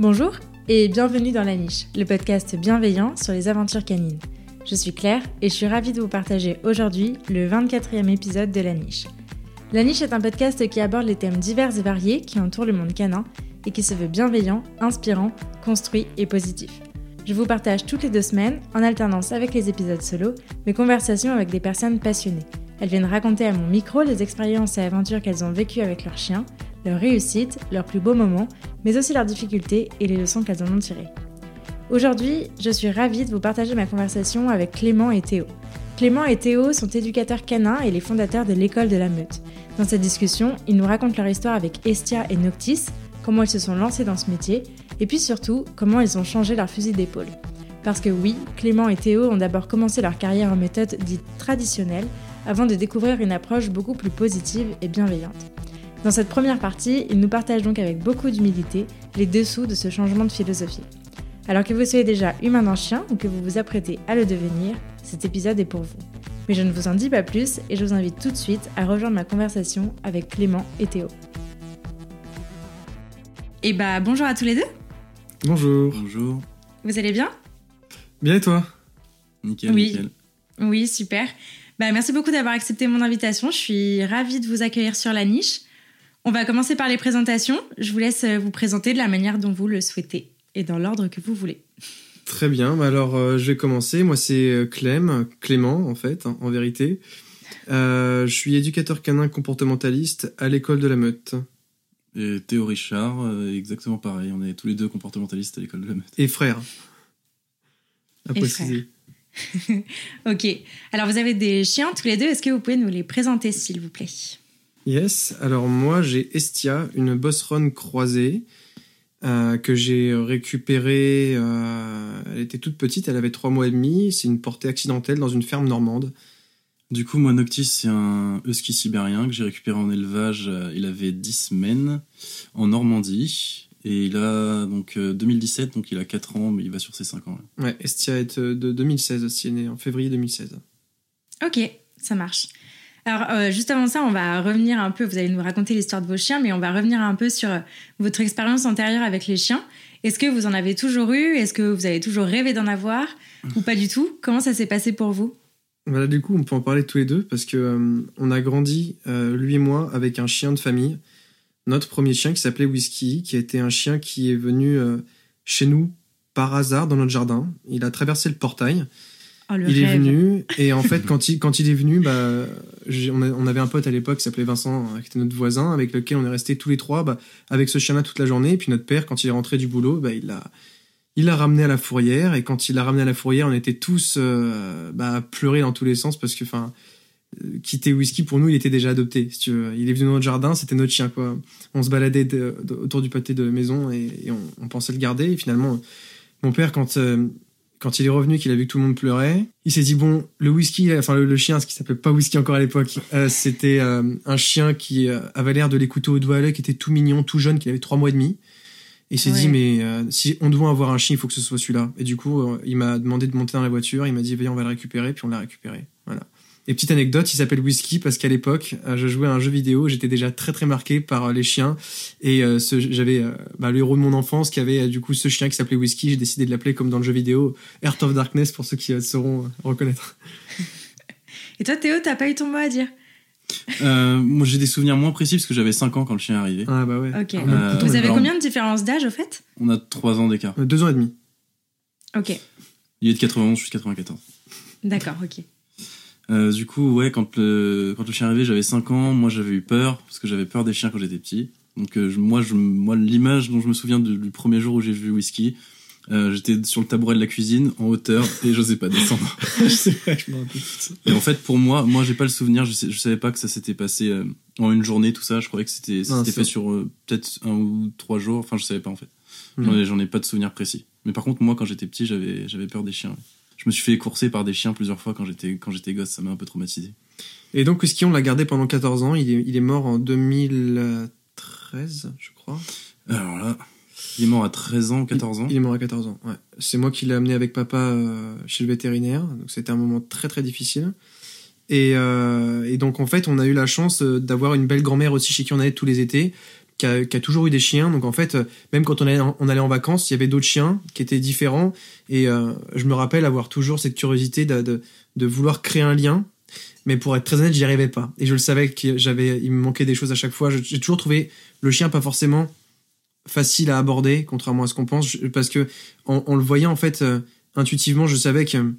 Bonjour et bienvenue dans La Niche, le podcast bienveillant sur les aventures canines. Je suis Claire et je suis ravie de vous partager aujourd'hui le 24e épisode de La Niche. La Niche est un podcast qui aborde les thèmes divers et variés qui entourent le monde canin et qui se veut bienveillant, inspirant, construit et positif. Je vous partage toutes les deux semaines, en alternance avec les épisodes solo, mes conversations avec des personnes passionnées. Elles viennent raconter à mon micro les expériences et aventures qu'elles ont vécues avec leurs chiens, leurs réussites, leurs plus beaux moments, mais aussi leurs difficultés et les leçons qu'elles en ont tirées. Aujourd'hui, je suis ravie de vous partager ma conversation avec Clément et Théo. Clément et Théo sont éducateurs canins et les fondateurs de l'école de la meute. Dans cette discussion, ils nous racontent leur histoire avec Estia et Noctis, comment ils se sont lancés dans ce métier, et puis surtout comment ils ont changé leur fusil d'épaule. Parce que oui, Clément et Théo ont d'abord commencé leur carrière en méthode dite traditionnelle, avant de découvrir une approche beaucoup plus positive et bienveillante. Dans cette première partie, ils nous partagent donc avec beaucoup d'humilité les dessous de ce changement de philosophie. Alors que vous soyez déjà humain d'un chien ou que vous vous apprêtez à le devenir, cet épisode est pour vous. Mais je ne vous en dis pas plus et je vous invite tout de suite à rejoindre ma conversation avec Clément et Théo. Et bah bonjour à tous les deux. Bonjour. Bonjour. Vous allez bien? Bien et toi? Nickel, Oui. nickel. Oui, super. Bah, merci beaucoup d'avoir accepté mon invitation. Je suis ravie de vous accueillir sur la niche. On va commencer par les présentations. Je vous laisse euh, vous présenter de la manière dont vous le souhaitez et dans l'ordre que vous voulez. Très bien. Bah alors, euh, je vais commencer. Moi, c'est euh, Clem, Clément, en fait, hein, en vérité. Euh, je suis éducateur canin comportementaliste à l'école de la Meute. Et Théo Richard, euh, exactement pareil. On est tous les deux comportementalistes à l'école de la Meute. Et frère. À Et préciser. Ok. Alors, vous avez des chiens tous les deux. Est-ce que vous pouvez nous les présenter, s'il vous plaît? Yes. Alors, moi, j'ai Estia, une Boss Run croisée. euh, que j'ai récupérée, euh, elle était toute petite, elle avait trois mois et demi, c'est une portée accidentelle dans une ferme normande. Du coup, moi, Noctis, c'est un husky sibérien que j'ai récupéré en élevage. euh, Il avait 10 semaines en Normandie. Et il a donc euh, 2017, donc il a 4 ans, mais il va sur ses 5 ans. là. Ouais, Estia est de 2016 aussi, elle est née en février 2016. Ok, ça marche. Alors, euh, juste avant ça, on va revenir un peu, vous allez nous raconter l'histoire de vos chiens, mais on va revenir un peu sur euh, votre expérience antérieure avec les chiens. Est-ce que vous en avez toujours eu? Est-ce que vous avez toujours rêvé d'en avoir? Ou pas du tout? Comment ça s'est passé pour vous? Voilà, du coup, on peut en parler tous les deux parce que euh, on a grandi, lui et moi, avec un chien de famille. Notre premier chien qui s'appelait Whisky, qui était un chien qui est venu chez nous par hasard dans notre jardin. Il a traversé le portail. Oh, il est venu et en fait, quand il, quand il est venu, bah, on, a- on avait un pote à l'époque qui s'appelait Vincent, euh, qui était notre voisin, avec lequel on est resté tous les trois bah, avec ce chien-là toute la journée. Et puis notre père, quand il est rentré du boulot, bah, il l'a il l'a ramené à la fourrière et quand il l'a ramené à la fourrière, on était tous euh, bah, à pleurer dans tous les sens parce que, enfin, euh, quitter Whisky pour nous, il était déjà adopté. Si tu veux. Il est venu dans notre jardin, c'était notre chien quoi. On se baladait de- de- autour du pâté de maison et, et on, on pensait le garder. Et finalement, mon père, quand euh, quand il est revenu, qu'il a vu que tout le monde pleurait, il s'est dit bon, le whisky, enfin le, le chien, ce qui s'appelait pas whisky encore à l'époque, euh, c'était euh, un chien qui euh, avait l'air de l'écouter au doigt à l'œil, qui était tout mignon, tout jeune, qui avait trois mois et demi. Et il s'est Ouais. dit mais euh, si on doit avoir un chien, il faut que ce soit celui-là. Et du coup, euh, il m'a demandé de monter dans la voiture, il m'a dit viens on va le récupérer, puis on l'a récupéré. Voilà. Et petite anecdote, il s'appelle Whisky parce qu'à l'époque, euh, je jouais à un jeu vidéo, j'étais déjà très très marqué par euh, les chiens et euh, j'avais euh, bah, le héros de mon enfance qui avait euh, du coup ce chien qui s'appelait Whisky. J'ai décidé de l'appeler comme dans le jeu vidéo Heart of Darkness pour ceux qui euh, sauront euh, reconnaître. Et toi, Théo, t'as pas eu ton mot à dire? Euh, moi, j'ai des souvenirs moins précis parce que j'avais 5 ans quand le chien est arrivé. Ah bah ouais. Ok. Euh, vous avez combien de différence d'âge au fait? On a 3 ans d'écart. Euh, Deux ans et demi. Ok, Il est de 91, je suis de 94. d'accord, ok. Euh, du coup, ouais, quand le, quand le chien est arrivé, j'avais 5 ans. Moi, j'avais eu peur, parce que j'avais peur des chiens quand j'étais petit. Donc, euh, je- moi, je, moi l'image dont je me souviens du, du premier jour où j'ai vu Whisky, euh, j'étais sur le tabouret de la cuisine, en hauteur, et j'osais pas descendre. C'est vrai, je me rappelle. Et en fait, pour moi, moi, j'ai pas le souvenir, je, sais, je savais pas que ça s'était passé en une journée, tout ça. Je croyais que c'était fait sur peut-être un ou trois jours. Enfin, je savais pas, en fait. Hmm. J'en ai, pas de souvenir précis. Mais par contre, moi, quand j'étais petit, j'avais, j'avais peur des chiens. ouais. Je me suis fait courser par des chiens plusieurs fois quand j'étais, quand j'étais gosse. Ça m'a un peu traumatisé. Et donc Whisky, on l'a gardé pendant 14 ans. Il est, il est mort en 2013, je crois. Alors là, il est mort à 13 ans, 14 ans. Il est mort à 14 ans, ouais. C'est moi qui l'ai amené avec papa euh, chez le vétérinaire, donc c'était un moment très très difficile. Et, euh, et donc en fait, on a eu la chance euh, d'avoir une belle grand-mère aussi chez qui on allait tous les étés, qui a, toujours eu des chiens. Donc en fait, euh, même quand on allait en, on allait en vacances, il y avait d'autres chiens qui étaient différents. Et euh, je me rappelle avoir toujours cette curiosité de, de, de vouloir créer un lien. Mais pour être très honnête, j'y arrivais pas. Et je le savais que j'avais, il me manquait des choses à chaque fois. J'ai toujours trouvé le chien pas forcément facile à aborder, contrairement à ce qu'on pense, parce que en, en le voyant en fait euh, intuitivement, je savais que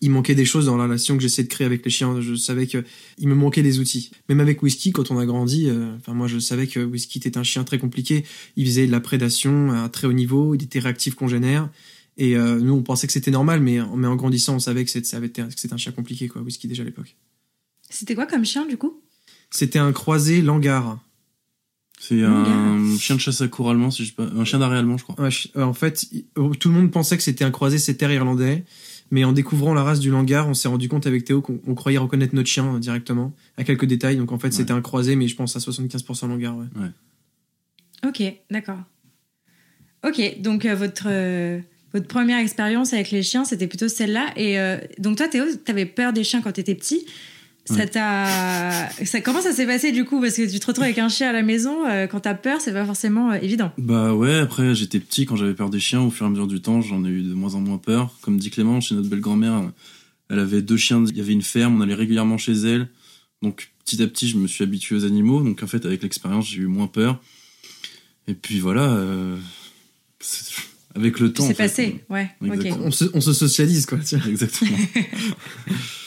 il manquait des choses dans la relation que j'essaie de créer avec les chiens. Je savais que il me manquait des outils. Même avec Whisky, quand on a grandi, euh, enfin moi je savais que Whisky était un chien très compliqué. Il faisait de la prédation à très haut niveau, il était réactif congénère. Et euh, nous on pensait que c'était normal, mais, mais en grandissant on savait que c'était un chien compliqué quoi, Whisky déjà à l'époque. C'était quoi comme chien du coup? C'était un croisé langar. C'est un chien de chasse à cour allemand, si je sais pas, un chien d'arrêt allemand, je crois. Ouais, euh, en fait, tout le monde pensait que c'était un croisé setter irlandais, mais en découvrant la race du langar, on s'est rendu compte avec Théo qu'on on croyait reconnaître notre chien euh, directement, à quelques détails. Donc en fait, c'était un croisé, mais je pense à 75% langar. Ouais. Ok, d'accord. Ok, donc euh, votre, euh, votre première expérience avec les chiens, c'était plutôt celle-là. Et euh, donc toi, Théo, t'avais peur des chiens quand t'étais petit. Ça t'a. Ça, comment ça s'est passé du coup? Parce que tu te retrouves avec un chien à la maison, euh, quand t'as peur, c'est pas forcément euh, évident. Bah ouais, après j'étais petit quand j'avais peur des chiens, au fur et à mesure du temps j'en ai eu de moins en moins peur. Comme dit Clément, chez notre belle-grand-mère, elle avait deux chiens, il y avait une ferme, on allait régulièrement chez elle. Donc petit à petit je me suis habitué aux animaux, donc en fait avec l'expérience j'ai eu moins peur. Et puis voilà, euh, avec le temps. C'est passé, ouais. Ok. Exactement. On, se, on se socialise, quoi. tiens. Exactement.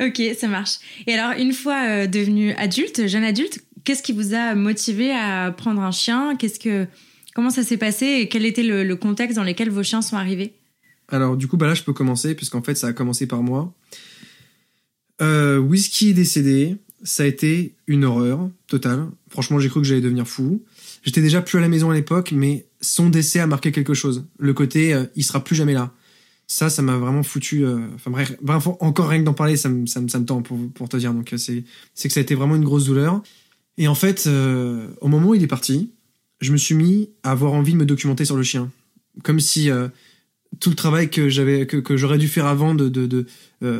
Ok, ça marche. Et alors, une fois euh, devenu adulte, jeune adulte, qu'est-ce qui vous a motivé à prendre un chien? Qu'est-ce que, comment ça s'est passé et quel était le, contexte dans lequel vos chiens sont arrivés? Alors du coup, bah là, je peux commencer, puisqu'en fait, ça a commencé par moi. Euh, Whisky est décédé, ça a été une horreur totale. Franchement, j'ai cru que j'allais devenir fou. J'étais déjà plus à la maison à l'époque, mais son décès a marqué quelque chose. Le côté, euh, il sera plus jamais là. Ça, ça m'a vraiment foutu. euh, Enfin bref, encore rien que d'en parler, ça me, ça me, ça me tend pour, pour te dire. Donc euh, c'est, que ça a été vraiment une grosse douleur. Et en fait, euh, au moment où il est parti, je me suis mis à avoir envie de me documenter sur le chien, comme si tout le travail que j'avais, que, que j'aurais dû faire avant de, de, de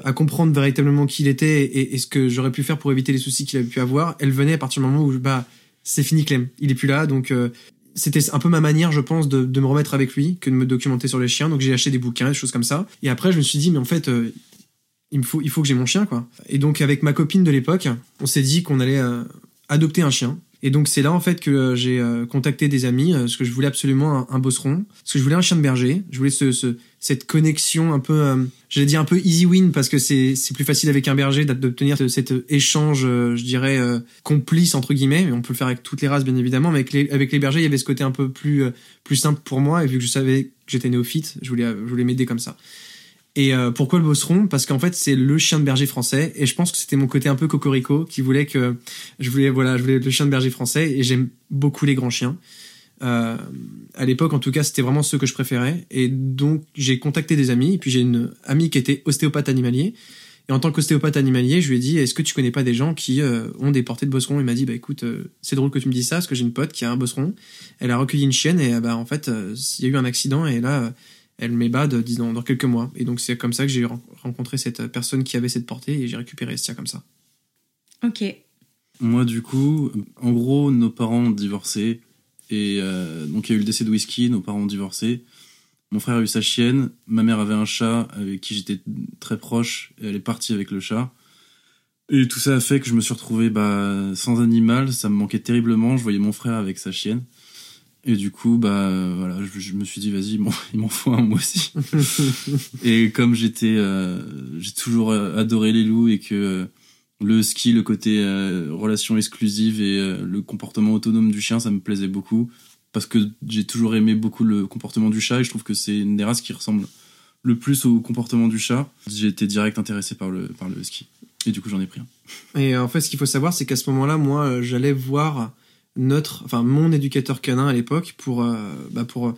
à comprendre véritablement qui il était et, et ce que j'aurais pu faire pour éviter les soucis qu'il avait pu avoir, elle venait à partir du moment où bah c'est fini Clem, il est plus là, donc c'était un peu ma manière, je pense, de, de me remettre avec lui que de me documenter sur les chiens. Donc j'ai acheté des bouquins, des choses comme ça. Et après, je me suis dit, mais en fait, euh, il faut, il faut que j'ai mon chien, quoi. Et donc avec ma copine de l'époque, on s'est dit qu'on allait euh, adopter un chien. Et donc c'est là en fait que euh, j'ai contacté des amis parce que je voulais absolument un, bosseron, parce que je voulais un chien de berger, je voulais ce- cette connexion un peu, euh, j'allais dire un peu easy win parce que c'est plus facile avec un berger d'ob- d'obtenir ce- cet échange, euh, je dirais euh, complice entre guillemets. Mais on peut le faire avec toutes les races bien évidemment, mais avec les avec les bergers il y avait ce côté un peu plus euh, plus simple pour moi et vu que je savais que j'étais néophyte, je voulais euh, je voulais m'aider comme ça. Et euh, pourquoi le bosseron? Parce qu'en fait, c'est le chien de berger français. Et je pense que c'était mon côté un peu cocorico qui voulait que je voulais voilà, je voulais le chien de berger français. Et j'aime beaucoup les grands chiens. Euh, à l'époque, en tout cas, c'était vraiment ceux que je préférais. Et donc, j'ai contacté des amis. Et puis, j'ai une amie qui était ostéopathe animalier. Et en tant qu'ostéopathe animalier, je lui ai dit Est-ce que tu connais pas des gens qui euh, ont des portées de bosseron Il m'a dit Bah écoute, euh, c'est drôle que tu me dis ça parce que j'ai une pote qui a un bosseron. Elle a recueilli une chienne et bah en fait, euh, il y a eu un accident et là. euh, elle m'ébade disons dans quelques mois et donc c'est comme ça que j'ai ren- rencontré cette personne qui avait cette portée et j'ai récupéré Estia comme ça Ok. Moi, du coup, en gros, nos parents ont divorcé. Et euh, donc, il y a eu le décès de Whisky, nos parents ont divorcé. Mon frère a eu sa chienne. Ma mère avait un chat avec qui j'étais très proche. Et elle est partie avec le chat. Et tout ça a fait que je me suis retrouvé bah, sans animal. Ça me manquait terriblement. Je voyais mon frère avec sa chienne. Et du coup, bah voilà, je, je me suis dit, vas-y, bon, il m'en faut un moi aussi. et comme j'étais, euh, j'ai toujours euh, adoré les loups et que euh, le ski, le côté euh, relation exclusive et euh, le comportement autonome du chien, ça me plaisait beaucoup. Parce que j'ai toujours aimé beaucoup le comportement du chat et je trouve que c'est une des races qui ressemble le plus au comportement du chat. J'ai été direct intéressé par le, par le ski. Et du coup, j'en ai pris un. et euh, en fait ce qu'il faut savoir c'est qu'à ce moment-là moi j'allais voir notre enfin mon éducateur canin à l'époque pour bah pour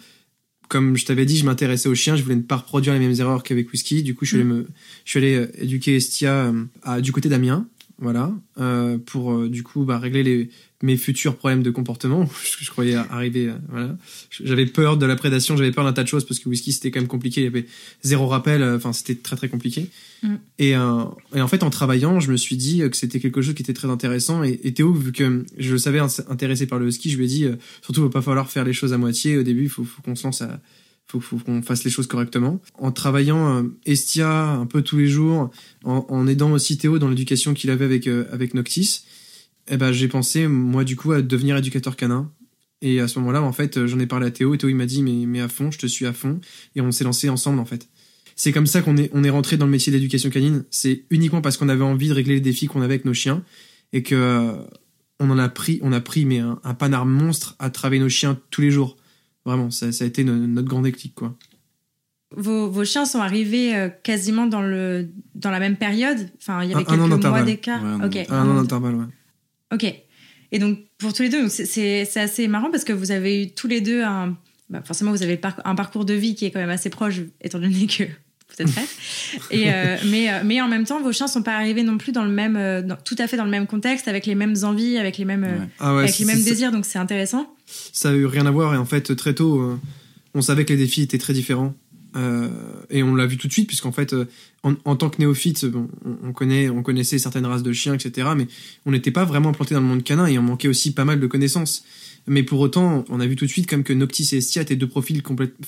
comme je t'avais dit je m'intéressais aux chiens je voulais ne pas reproduire les mêmes erreurs qu'avec Whisky. Du coup je suis allé me je suis allé euh, éduquer Estia euh, à- du côté d'Amiens voilà, euh, pour euh, du coup bah, régler les, mes futurs problèmes de comportement. je, je croyais arriver, euh, voilà. J'avais peur de la prédation, j'avais peur d'un tas de choses parce que whisky c'était quand même compliqué, il y avait zéro rappel, euh, enfin c'était très très compliqué. Mm. Et, euh, et en fait en travaillant, je me suis dit que c'était quelque chose qui était très intéressant. Et, et Théo, vu que je le savais intéressé par le ski, je lui ai dit surtout il va pas falloir faire les choses à moitié au début, il faut, faut qu'on se lance à faut, faut qu'on fasse les choses correctement. En travaillant euh, Estia un peu tous les jours, en, aidant aussi Théo dans l'éducation qu'il avait avec, euh, avec Noctis, eh ben, j'ai pensé, moi, du coup, à devenir éducateur canin. Et à ce moment-là, en fait, j'en ai parlé à Théo, et Théo, il m'a dit, mais, mais à fond, je te suis à fond. Et on s'est lancé ensemble, en fait. C'est comme ça qu'on est, on est rentré dans le métier d'éducation canine. C'est uniquement parce qu'on avait envie de régler les défis qu'on avait avec nos chiens. Et que, euh, on en a pris, on a pris, mais un, un panard monstre à travailler nos chiens tous les jours. Vraiment, ça, ça a été no- notre grand déclic, quoi. Vos, vos chiens sont arrivés euh, quasiment dans, le, dans la même période? Enfin, il y avait Un- un quelques mois d'intervalle. d'écart? Ouais, un an d'intervalle. Un an an d'intervalle, ouais. Ok. Et donc, pour tous les deux, c'est- assez marrant parce que vous avez eu tous les deux un. bah, forcément, vous avez un parcours de vie qui est quand même assez proche, étant donné que vous êtes frères. Et, euh, mais, euh, mais en même temps, vos chiens sont pas arrivés non plus dans le même, euh, dans- tout à fait dans le même contexte, avec les mêmes envies, avec les mêmes, Ouais. Ah ouais, avec les mêmes désirs, donc c'est intéressant. ça a eu rien à voir et en fait très tôt on savait que les défis étaient très différents Euh, et on l'a vu tout de suite puisqu'en fait en, en tant que néophyte bon, on, on connaît on connaissait certaines races de chiens etc mais on n'était pas vraiment implanté dans le monde canin et on manquait aussi pas mal de connaissances mais pour autant on a vu tout de suite comme que Noctis et Estia étaient deux profils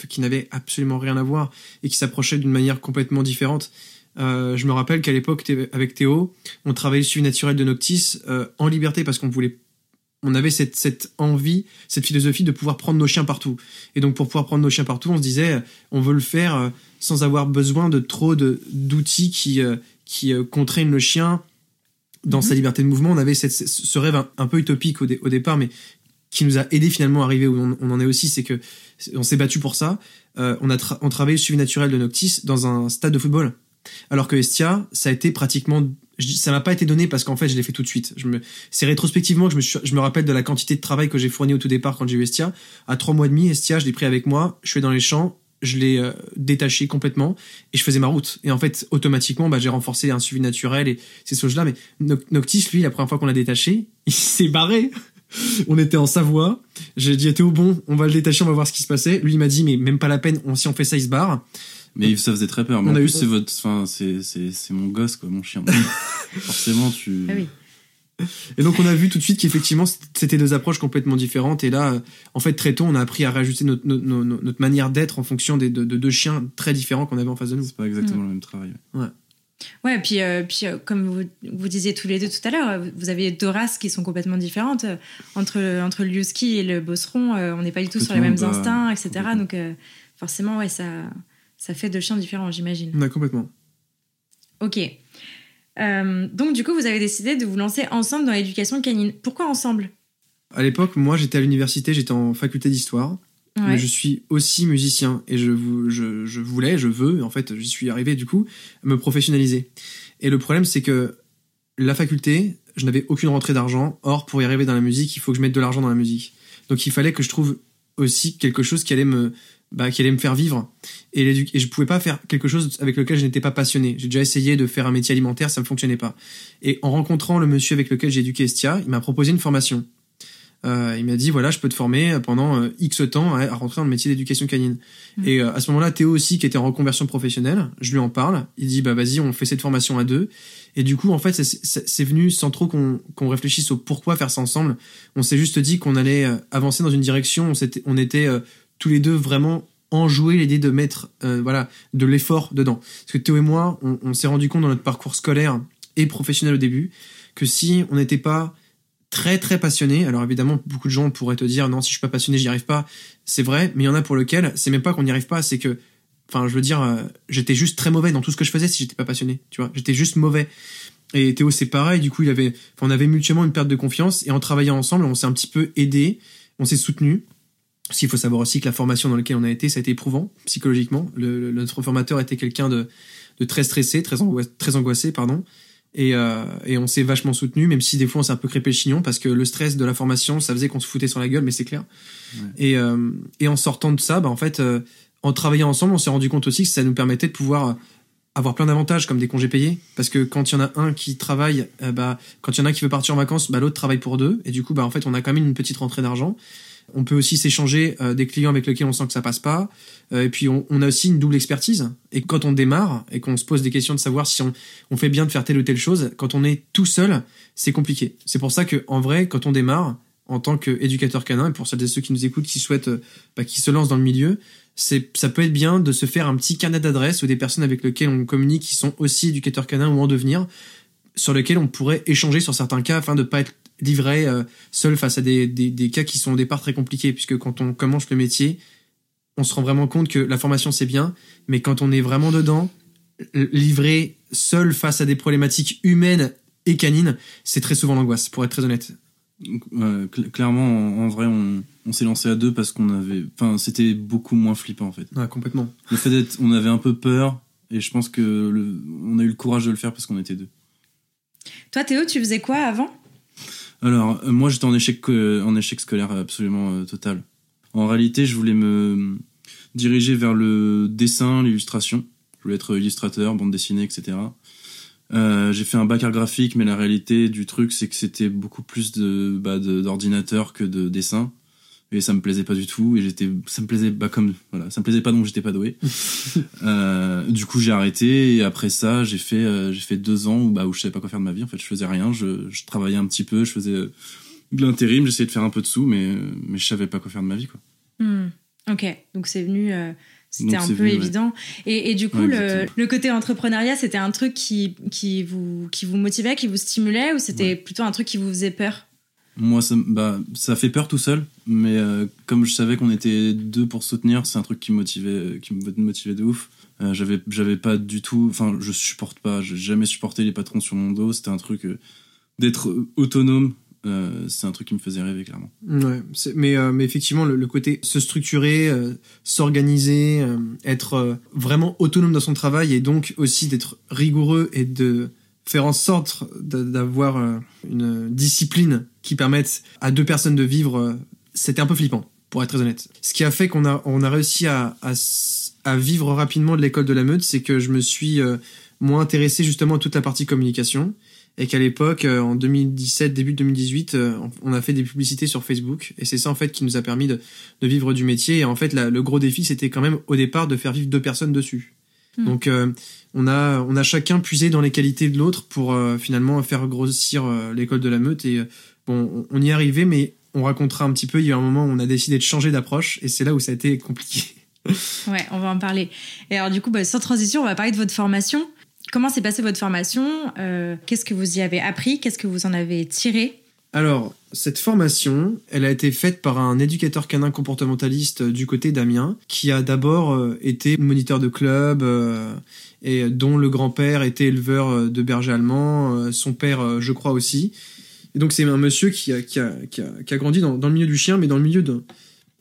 qui n'avaient absolument rien à voir et qui s'approchaient d'une manière complètement différente Euh, je me rappelle qu'à l'époque avec Théo on travaillait le suivi naturel de Noctis euh, en liberté parce qu'on voulait on avait cette, cette envie, cette philosophie de pouvoir prendre nos chiens partout. Et donc pour pouvoir prendre nos chiens partout, on se disait, euh, on veut le faire sans avoir besoin de trop de d'outils qui euh, qui contraignent le chien dans Mhm. sa liberté de mouvement. On avait cette, ce rêve un, un peu utopique au, dé- au départ, mais qui nous a aidé finalement à arriver où on, en est aussi, c'est que on s'est battu pour ça. Euh, on a on travaillait le suivi naturel de Noctis dans un stade de football. Alors que Estia, ça a été pratiquement, ça m'a pas été donné parce qu'en fait, je l'ai fait tout de suite. Me, c'est rétrospectivement que je me, suis- je me rappelle de la quantité de travail que j'ai fourni au tout départ quand j'ai eu Estia. À trois mois et demi, Estia, je l'ai pris avec moi. Je suis dans les champs, je l'ai euh, détaché complètement et je faisais ma route. Et en fait, automatiquement, bah, j'ai renforcé un suivi naturel et ces choses-là. Mais Noc- Noctis, lui, la première fois qu'on l'a détaché, il s'est barré. On était en Savoie. J'ai dit, t'es au bon, on va le détacher, on va voir ce qui se passait. Lui, il m'a dit, mais même pas la peine, on, si on fait ça, il se barre. Mais ça faisait très peur. Mais On en a plus, eu- c'est votre, enfin, c'est, c'est, c'est mon gosse, quoi, mon chien. Forcément, tu. Ah oui. Et donc on a vu tout de suite qu'effectivement c'était deux approches complètement différentes. Et là, en fait, très tôt, on a appris à réajuster notre, notre, notre- notre manière d'être en fonction des, de, de deux chiens très différents qu'on avait en face de nous. C'est pas exactement le même travail. Ouais, puis, euh, puis euh, comme vous, vous disiez tous les deux tout à l'heure, euh, vous avez deux races qui sont complètement différentes. Entre, entre le husky et le bosseron, euh, on n'est pas du tout sur les mêmes bah, instincts, etc. Donc forcément, ouais, ça, ça fait deux chiens différents, j'imagine. A complètement. Ok. Donc du coup, vous avez décidé de vous lancer ensemble dans l'éducation canine. Pourquoi ensemble? À l'époque, moi, j'étais à l'université, j'étais en faculté d'histoire. Ouais. Mais je suis aussi musicien et je, vou- je, je voulais, je veux, en fait, j'y suis arrivé du coup, me professionnaliser. Et le problème, c'est que la faculté, je n'avais aucune rentrée d'argent. Or, pour y arriver dans la musique, il faut que je mette de l'argent dans la musique. Donc, il fallait que je trouve aussi quelque chose qui allait me, bah, qui allait me faire vivre. Et, et je pouvais pas faire quelque chose avec lequel je n'étais pas passionné. J'ai déjà essayé de faire un métier alimentaire, ça ne fonctionnait pas. Et en rencontrant le monsieur avec lequel j'ai éduqué Estia, il m'a proposé une formation. Euh, il m'a dit voilà, je peux te former pendant euh, X temps à, rentrer dans le métier d'éducation canine. Mhm. Et euh, à ce moment-là, Théo aussi, qui était en reconversion professionnelle, je lui en parle. Il dit bah vas-y, on fait cette formation à deux. Et du coup, en fait, c'est- venu sans trop qu'on réfléchisse au pourquoi faire ça ensemble. On s'est juste dit qu'on allait euh, avancer dans une direction. On, s'était- on était euh, tous les deux vraiment enjoués l'idée de mettre euh, voilà de l'effort dedans. Parce que Théo et moi, on, on s'est rendu compte dans notre parcours scolaire et professionnel au début que si on n'était pas très très passionné. Alors évidemment, beaucoup de gens pourraient te dire non, si je suis pas passionné, j'y arrive pas. C'est vrai, mais il y en a pour lequel c'est même pas qu'on n'y arrive pas, c'est que, enfin, je veux dire, euh, j'étais juste très mauvais dans tout ce que je faisais si j'étais pas passionné. Tu vois, j'étais juste mauvais. Et Théo, c'est pareil. Du coup, il avait, on avait mutuellement une perte de confiance et en travaillant ensemble, on s'est un petit peu aidé, on s'est soutenu. S'il faut savoir aussi que la formation dans laquelle on a été, ça a été éprouvant psychologiquement. Le, le- notre formateur était quelqu'un de, de très stressé, très, très angoissé, pardon. Et, euh, et on s'est vachement soutenu, même si des fois on s'est un peu crépé le chignon parce que le stress de la formation, ça faisait qu'on se foutait sur la gueule, mais c'est clair. Ouais. Et, euh, et en sortant de ça, bah, en fait, euh, en travaillant ensemble, on s'est rendu compte aussi que ça nous permettait de pouvoir avoir plein d'avantages comme des congés payés parce que quand il y en a un qui travaille euh, bah quand il y en a un qui veut partir en vacances bah l'autre travaille pour deux et du coup bah en fait on a quand même une petite rentrée d'argent on peut aussi s'échanger euh, des clients avec lesquels on sent que ça passe pas. Euh, et puis on, a aussi une double expertise. Et quand on démarre et qu'on se pose des questions de savoir si on, fait bien de faire telle ou telle chose quand on est tout seul c'est compliqué. C'est pour ça que en vrai quand on démarre en tant qu'éducateur canin et pour celles et ceux qui nous écoutent qui souhaitent euh, bah, qui se lancent dans le milieu c'est ça peut être bien de se faire un petit carnet d'adresses ou des personnes avec lesquelles on communique qui sont aussi éducateurs canins ou en devenir sur lesquels on pourrait échanger sur certains cas afin de pas être livré euh, seul face à des, des, des cas qui sont au départ très compliqués puisque quand on commence le métier on se rend vraiment compte que la formation c'est bien mais quand on est vraiment dedans livré seul face à des problématiques humaines et canines c'est très souvent l'angoisse pour être très honnête cl- clairement, en, en vrai, on, on s'est lancé à deux parce qu'on avait, enfin, c'était beaucoup moins flippant en fait. ouais, complètement Le fait d'être, on avait un peu peur et je pense que le, on a eu le courage de le faire parce qu'on était deux. Toi, Théo, tu faisais quoi avant? Alors, euh, moi, j'étais en échec, euh, scolaire absolument euh, total. En réalité, je voulais me diriger vers le dessin, l'illustration. Je voulais être illustrateur, bande dessinée, etc. J'ai fait un bac art graphique, mais la réalité du truc, c'est que c'était beaucoup plus de bah, d'ordinateur que de dessin. Et ça me plaisait pas du tout. Et j'étais, ça me plaisait pas comme, voilà, ça me plaisait pas donc j'étais pas doué. euh, du coup, j'ai arrêté. Et après ça, j'ai fait, euh, j'ai fait deux ans où, bah, où je savais pas quoi faire de ma vie. En fait, je faisais rien. Je, je travaillais un petit peu. Je faisais euh, de l'intérim. J'essayais de faire un peu de sous, mais, mais je savais pas quoi faire de ma vie, quoi. Hmm, Ok, donc c'est venu, euh, c'était un peu venu, ouais. évident. Et, et du coup, Ouais, le, le côté entrepreneuriat, c'était un truc qui, qui, vous, qui vous motivait, qui vous stimulait, ou c'était Ouais. plutôt un truc qui vous faisait peur? Moi, ça, bah, fait peur tout seul, mais euh, comme je savais qu'on était deux pour soutenir, c'est un truc qui me motivait, euh, qui motivait de ouf. Euh, j'avais, j'avais pas du tout, enfin, je supporte pas, j'ai jamais supporté les patrons sur mon dos. C'était un truc euh, d'être autonome. c'est un truc qui me faisait rêver clairement. Ouais, mais, effectivement, le, côté se structurer, s'organiser, être vraiment autonome dans son travail et donc aussi d'être rigoureux et de faire en sorte d'a- d'avoir une discipline qui permette à deux personnes de vivre, euh, c'était un peu flippant, pour être très honnête. Ce qui a fait qu'on a, on a réussi à, à, à vivre rapidement de l'école de la meute, c'est que je me suis euh, moins intéressé justement à toute la partie communication et qu'à l'époque, euh, en 2017, début 2018, euh, on a fait des publicités sur Facebook, et c'est ça en fait qui nous a permis de, de vivre du métier. Et en fait, la- le gros défi, c'était quand même au départ de faire vivre deux personnes dessus. Hmm. Donc, euh, on a on a chacun puisé dans les qualités de l'autre pour euh, finalement faire grossir euh, l'école de la meute. Et euh, bon, on, y est arrivé, mais on racontera un petit peu. Il y a eu un moment où on a décidé de changer d'approche, et c'est là où ça a été compliqué. Ouais, on va en parler. Et alors, du coup, bah, sans transition, on va parler de votre formation. Comment s'est passée votre formation? Euh, Qu'est-ce que vous y avez appris? Qu'est-ce que vous en avez tiré? Alors, cette formation, elle a été faite par un éducateur canin comportementaliste euh, du côté d'Amiens, qui a d'abord euh, été moniteur de club, euh, et dont le grand-père était éleveur de berger allemand, son père, je crois aussi. Et donc, c'est un monsieur qui a, qui a, qui a, qui a grandi dans, dans le milieu du chien, mais dans le milieu, de,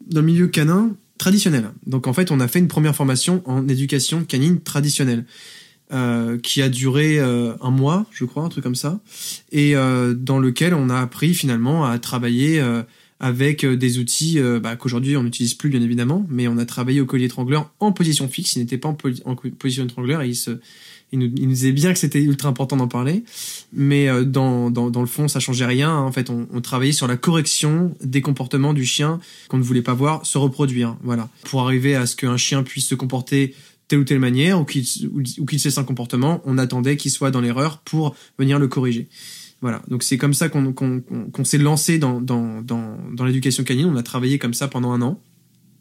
dans le milieu canin traditionnel. Donc, en fait, on a fait une première formation en éducation canine traditionnelle. euh, qui a duré euh, un mois, je crois, un truc comme ça et euh, dans lequel on a appris finalement à travailler euh, avec euh, des outils euh, bah, qu'aujourd'hui on n'utilise plus bien évidemment, mais on a travaillé au collier étrangleur en position fixe, il n'était pas en, en position étrangleur et il, se, il, nous, il nous disait bien que c'était ultra important d'en parler, mais euh, dans, dans, dans le fond ça changeait rien, hein. en fait on, on travaillait sur la correction des comportements du chien qu'on ne voulait pas voir se reproduire, voilà, pour arriver à ce qu'un chien puisse se comporter telle ou telle manière ou qu'il ou, cesse un comportement, on attendait qu'il soit dans l'erreur pour venir le corriger. Voilà, donc c'est comme ça qu'on qu'on qu'on- s'est lancé dans, dans, dans l'éducation canine. On a travaillé comme ça pendant un an.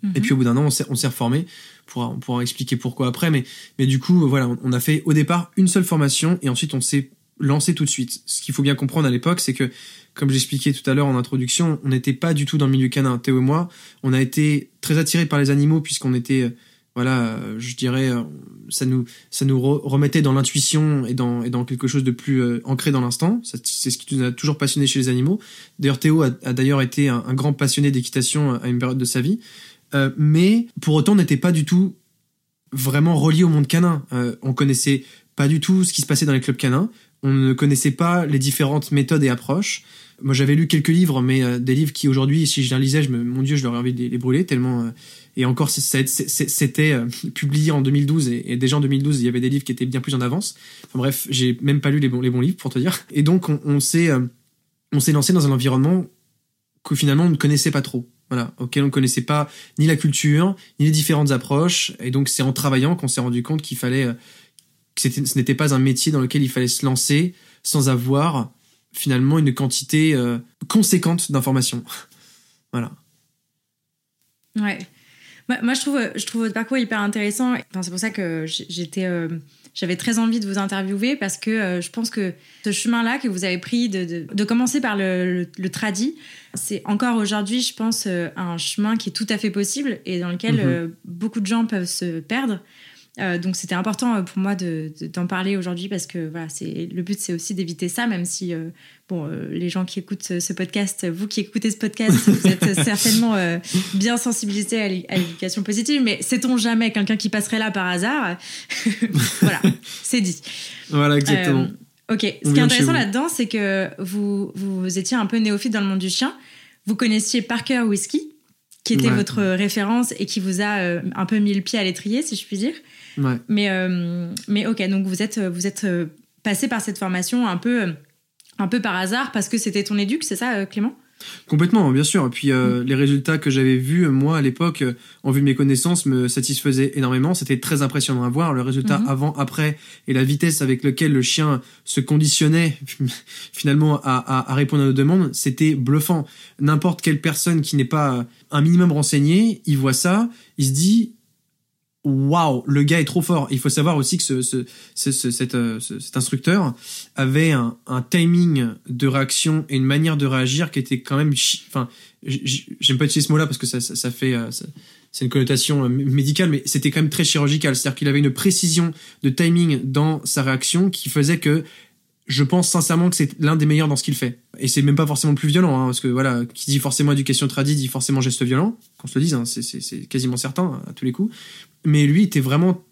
Mhm. Et puis au bout d'un an, on s'est, on s'est reformé. On pourra, on pourra expliquer pourquoi après. Mais, mais du coup, voilà, on, on a fait au départ une seule formation et ensuite on s'est lancé tout de suite. Ce qu'il faut bien comprendre à l'époque, c'est que, comme j'expliquais tout à l'heure en introduction, on n'était pas du tout dans le milieu canin. Théo et moi, on a été très attirés par les animaux puisqu'on était, euh, voilà, euh, je dirais, euh, ça nous, ça nous re- remettait dans l'intuition et dans, et dans quelque chose de plus ancré dans l'instant. C'est ce qui nous a toujours passionné chez les animaux. D'ailleurs, Théo a, a d'ailleurs été un, un grand passionné d'équitation à une période de sa vie. Euh, mais pour autant, on n'était pas du tout vraiment relié au monde canin. Euh, on connaissait pas du tout ce qui se passait dans les clubs canins. On ne connaissait pas les différentes méthodes et approches. Moi, j'avais lu quelques livres, mais euh, des livres qui aujourd'hui, si je les lisais, je me, mon Dieu, je leur envie de les, brûler tellement, euh, et encore c'était euh, publié en 2012 et, déjà en 2012 il y avait des livres qui étaient bien plus en avance. Enfin bref, j'ai même pas lu les bons, les bons livres pour te dire. Et donc on, on s'est euh, on s'est lancé dans un environnement que finalement on ne connaissait pas trop. Voilà, auquel on ne connaissait pas ni la culture, ni les différentes approches. Et donc c'est en travaillant qu'on s'est rendu compte qu'il fallait euh, que ce n'était pas un métier dans lequel il fallait se lancer sans avoir finalement une quantité conséquente d'informations. voilà. Ouais. Moi, je trouve, votre parcours hyper intéressant. C'est pour ça que j'étais, euh, j'avais très envie de vous interviewer parce que euh, je pense que ce chemin-là que vous avez pris de, de, commencer par le, le, tradit, c'est encore aujourd'hui, je pense, euh, un chemin qui est tout à fait possible et dans lequel mm-hmm. beaucoup de gens peuvent se perdre. Euh, donc c'était important euh, pour moi d'en parler aujourd'hui parce que voilà, c'est le but c'est aussi d'éviter ça, même si euh, bon les gens qui écoutent ce, podcast, vous qui écoutez ce podcast, vous êtes certainement bien sensibilisés à l'éducation positive, mais sait-on jamais quelqu'un qui passerait là par hasard? Voilà, c'est dit. Voilà exactement. ok, ce qui est intéressant là-dedans, c'est que vous, vous étiez un peu néophyte dans le monde du chien. Vous connaissiez Parker Whisky, qui était votre référence et qui vous a un peu mis le pied à l'étrier, si je puis dire. Mais, euh, mais ok, donc vous êtes, vous êtes euh, passé par cette formation un peu, un peu par hasard parce que c'était ton éduc, c'est ça, euh, Clément? Complètement, bien sûr. Et puis mm. les résultats que j'avais vus, moi, à l'époque, en vue de mes connaissances, me satisfaisaient énormément. C'était très impressionnant à voir. Le résultat mm-hmm. avant, après, et la vitesse avec laquelle le chien se conditionnait finalement à, à répondre à nos demandes, c'était bluffant. N'importe quelle personne qui n'est pas un minimum renseignée, il voit ça, il se dit waouh, le gars est trop fort. Il faut savoir aussi que ce, ce, cet, euh, cet, instructeur avait un, timing de réaction et une manière de réagir qui était quand même, enfin, j'aime pas utiliser ce mot-là parce que ça, ça, ça fait, euh, c'est une connotation euh, médicale, mais c'était quand même très chirurgical. C'est-à-dire qu'il avait une précision de timing dans sa réaction qui faisait que je pense sincèrement que c'est l'un des meilleurs dans ce qu'il fait. Et c'est même pas forcément le plus violent, hein, parce que voilà, qui dit forcément éducation tradie dit forcément geste violent, qu'on se le dise, hein, c'est quasiment certain à tous les coups. Mais lui était vraiment,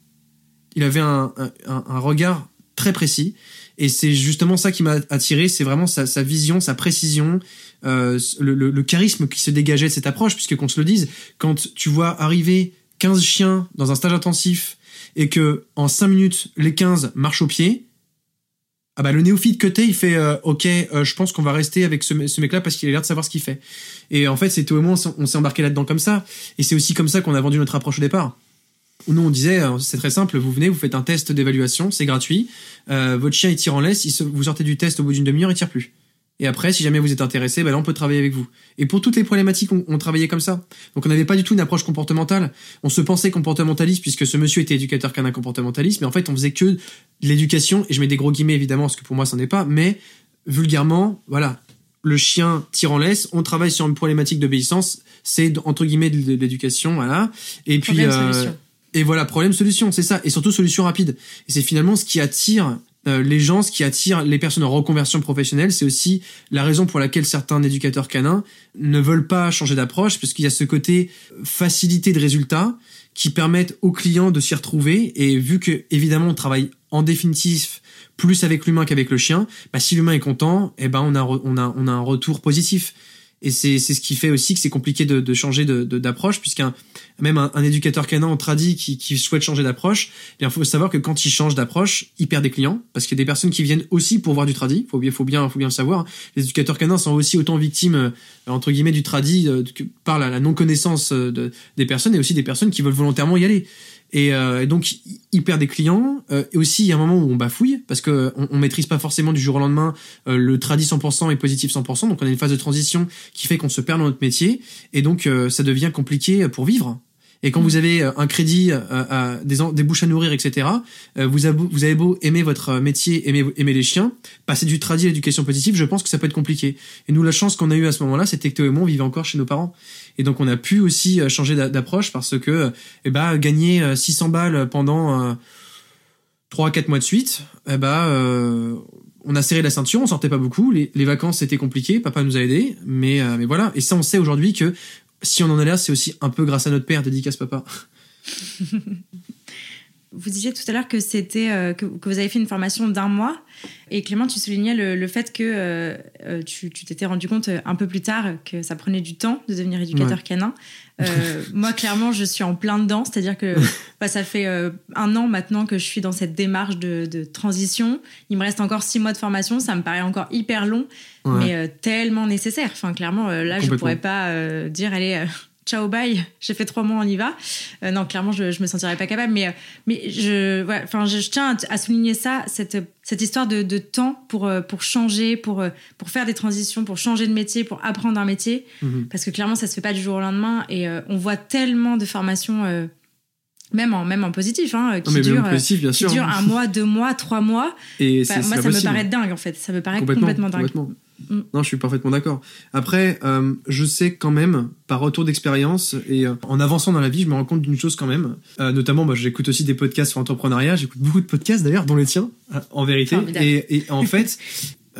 il avait un, un, regard très précis, et c'est justement ça qui m'a attiré, c'est vraiment sa, sa, vision, sa précision, euh, le, le, charisme qui se dégageait de cette approche, puisque qu'on se le dise, quand tu vois arriver 15 chiens dans un stage intensif et que en 5 minutes les 15 marchent au pied, ah bah le néophyte que t'es, il fait euh, ok, euh, je pense qu'on va rester avec ce, ce mec-là parce qu'il a l'air de savoir ce qu'il fait. Et en fait, c'était au moins on s'est embarqué là-dedans comme ça. Et c'est aussi comme ça qu'on a vendu notre approche au départ. Nous, on disait, euh, c'est très simple, vous venez, vous faites un test d'évaluation, c'est gratuit. votre chien il tire en laisse, il vous sortez du test au bout d'une demi-heure, il tire plus. Et après, si jamais vous êtes intéressé, ben là, on peut travailler avec vous. Et pour toutes les problématiques, on, travaillait comme ça. Donc, on n'avait pas du tout une approche comportementale. On se pensait comportementaliste puisque ce monsieur était éducateur qu'un comportementaliste, mais en fait, on faisait que de l'éducation. Et je mets des gros guillemets évidemment, parce que pour moi, ça n'est pas. Mais vulgairement, voilà, le chien tire en laisse. On travaille sur une problématique d'obéissance. C'est entre guillemets de, l'éducation, voilà. Et puis. Euh, et voilà, problème solution, c'est ça. Et surtout solution rapide. Et c'est finalement ce qui attire euh, les gens, ce qui attire les personnes en reconversion professionnelle, c'est aussi la raison pour laquelle certains éducateurs canins ne veulent pas changer d'approche, parce qu'il y a ce côté facilité de résultats qui permettent aux clients de s'y retrouver. Et vu que évidemment on travaille en définitif plus avec l'humain qu'avec le chien, bah, si l'humain est content, eh ben on a on a on a un retour positif. Et c'est ce qui fait aussi que c'est compliqué de, de changer d'approche, de, puisqu'un même un, éducateur canin en tradi qui, qui souhaite changer d'approche, eh il faut savoir que quand il change d'approche, il perd des clients, parce qu'il y a des personnes qui viennent aussi pour voir du tradi. Faut bien, faut bien, faut bien le savoir. Les éducateurs canins sont aussi autant victimes euh, entre guillemets du tradi euh, que par la, la non connaissance euh, de, des personnes, et aussi des personnes qui veulent volontairement y aller. Euh, et, donc il perd des clients. Euh, et aussi il y a un moment où on bafouille parce que on, on maîtrise pas forcément du jour au lendemain euh, le tradit 100% et positif 100%. Donc on a une phase de transition qui fait qu'on se perd dans notre métier et donc ça devient compliqué pour vivre. Et quand vous avez un crédit, des, des bouches à nourrir, etc., vous, avez, vous avez beau aimer votre métier, aimer, aimer les chiens, passer du tradit à l'éducation positive, je pense que ça peut être compliqué. Et nous, la chance qu'on a eu à ce moment-là, c'était que Théo et moi, on vivait encore chez nos parents. Et donc on a pu aussi euh, changer d'approche parce que eh ben, gagner 600 euh, balles pendant 3 euh, 4 mois de suite, eh ben, on a serré la ceinture, on sortait pas beaucoup, les, vacances c'était compliqué, papa nous a aidés, mais, mais voilà. Et ça on sait aujourd'hui que si on en est là, c'est aussi un peu grâce à notre père, dédicace papa. vous disiez tout à l'heure que c'était euh, que, que vous avez fait une formation d'un mois et Clément, tu soulignais le, le fait que euh, euh, tu t'étais rendu compte un peu plus tard que ça prenait du temps de devenir éducateur Ouais. canin. Moi, clairement, je suis en plein dedans, c'est-à-dire que bah, ça fait un an maintenant que je suis dans cette démarche de, de transition. Il me reste encore six mois de formation, ça me paraît encore hyper long, Ouais. mais tellement nécessaire. Enfin, clairement, là, je pourrais pas dire, allez, ciao, bye, j'ai fait trois mois, on y va. Euh, non, clairement, je, je me sentirais pas capable. Mais, euh, mais je, ouais, je, je tiens à, souligner ça, cette, cette histoire de, de temps pour, euh, pour changer, pour, pour faire des transitions, pour changer de métier, pour apprendre un métier. Mhm. Parce que clairement, ça se fait pas du jour au lendemain. Et euh, on voit tellement de formations, euh, même, en, même en positif, hein, qui Non, positif, bien qui sûr. un mois, deux mois, trois mois. Et c'est moi, ça me paraît dingue, en fait. Ça me paraît complètement, complètement, dingue. complètement. Mm. Non, je suis parfaitement d'accord. Après, euh, je sais quand même, par retour d'expérience et euh, en avançant dans la vie, je me rends compte d'une chose quand même. Euh, notamment, bah, j'écoute aussi des podcasts sur l'entrepreneuriat. J'écoute beaucoup de podcasts d'ailleurs, dont les tiens, euh, en vérité. Et, et en fait,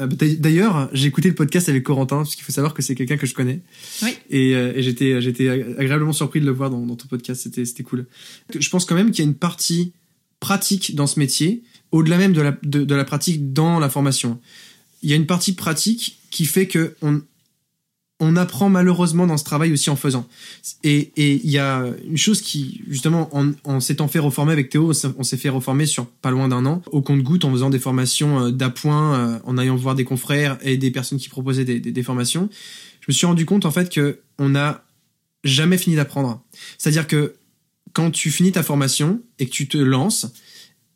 euh, d'ailleurs, j'ai écouté le podcast avec Corentin, parce qu'il faut savoir que c'est quelqu'un que je connais. Oui. Et, euh, et j'étais, j'étais agréablement surpris de le voir dans, dans ton podcast. C'était, c'était cool. Je pense quand même qu'il y a une partie pratique dans ce métier, au-delà même de la, de, de la pratique dans la formation. Il y a une partie pratique qui fait que on, on apprend malheureusement dans ce travail aussi en faisant. Et il y a une chose qui, justement, en, s'étant fait reformer avec Théo, on s'est- fait reformer sur pas loin d'un an, au compte-goutte, en faisant des formations euh, d'appoint, euh, en allant voir des confrères et des personnes qui proposaient des, des, des formations. Je me suis rendu compte, en fait, que on n'a jamais fini d'apprendre. C'est-à-dire que quand tu finis ta formation et que tu te lances,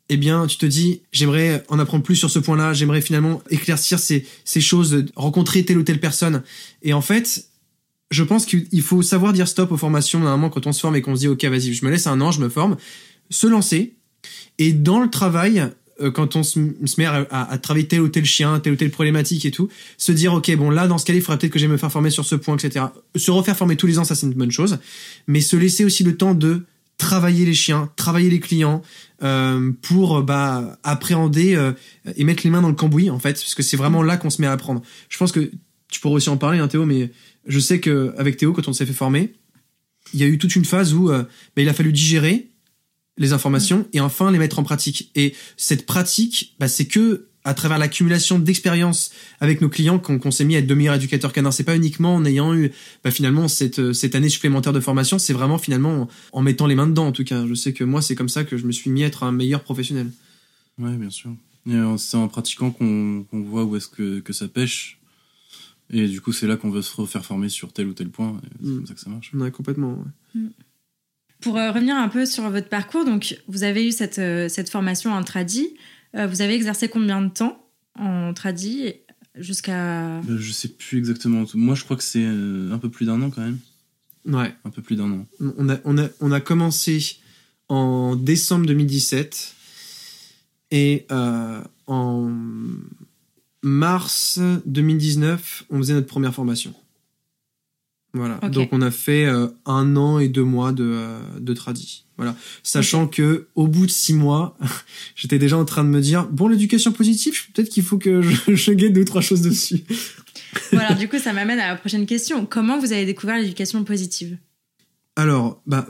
eh bien, tu te dis, j'aimerais en apprendre plus sur ce point-là, j'aimerais finalement éclaircir ces, choses, rencontrer telle ou telle personne. Et en fait, je pense qu'il faut savoir dire stop aux formations, normalement, quand on se forme et qu'on se dit, ok, vas-y, je me laisse un an, je me forme, se lancer. Et dans le travail, euh, quand on se, met à, travailler tel ou tel chien, telle ou telle problématique et tout, se dire, ok, bon, là, dans ce cas-là, il faudrait peut-être que j'aille me faire former sur ce point, etc. Se refaire former tous les ans, ça, c'est une bonne chose. Mais se laisser aussi le temps de travailler les chiens, travailler les clients, euh, pour bah appréhender euh, et mettre les mains dans le cambouis en fait parce que c'est vraiment là qu'on se met à apprendre. Je pense que tu pourrais aussi en parler hein, Théo mais je sais que avec Théo quand on s'est fait former il y a eu toute une phase où euh, bah, il a fallu digérer les informations et enfin les mettre en pratique. Et cette pratique bah, c'est que à travers l'accumulation d'expérience avec nos clients qu'on s'est mis à être de meilleurs éducateurs canins c'est pas uniquement en ayant eu bah, finalement cette, euh, cette année supplémentaire de formation c'est vraiment finalement en, en mettant les mains dedans en tout cas je sais que moi c'est comme ça que je me suis mis à être un meilleur professionnel Ouais, bien sûr. Euh, c'est en pratiquant qu'on voit où est-ce que, que ça pêche. Et du coup, c'est là qu'on veut se refaire former sur tel ou tel point. C'est Mm. comme ça que ça marche. Ouais, complètement. ouais. Pour euh, revenir un peu sur votre parcours, donc vous avez eu cette, euh, cette formation en tradi. Euh, vous avez exercé combien de temps en tradi jusqu'à Bah, je sais plus exactement. Moi, je crois que c'est euh, un peu plus d'un an quand même. Ouais. Un peu plus d'un an. On a, on, a, on a commencé en décembre 2017 et euh, en mars 2019, on faisait notre première formation. Voilà. Donc on a fait euh, un an et deux mois de, euh, de tradi. Voilà. Sachant que au bout de six mois, j'étais déjà en train de me dire bon l'éducation positive, peut-être qu'il faut que je, je guette deux ou trois choses dessus. Voilà, du coup, ça m'amène à la prochaine question. Comment vous avez découvert l'éducation positive? Alors, bah,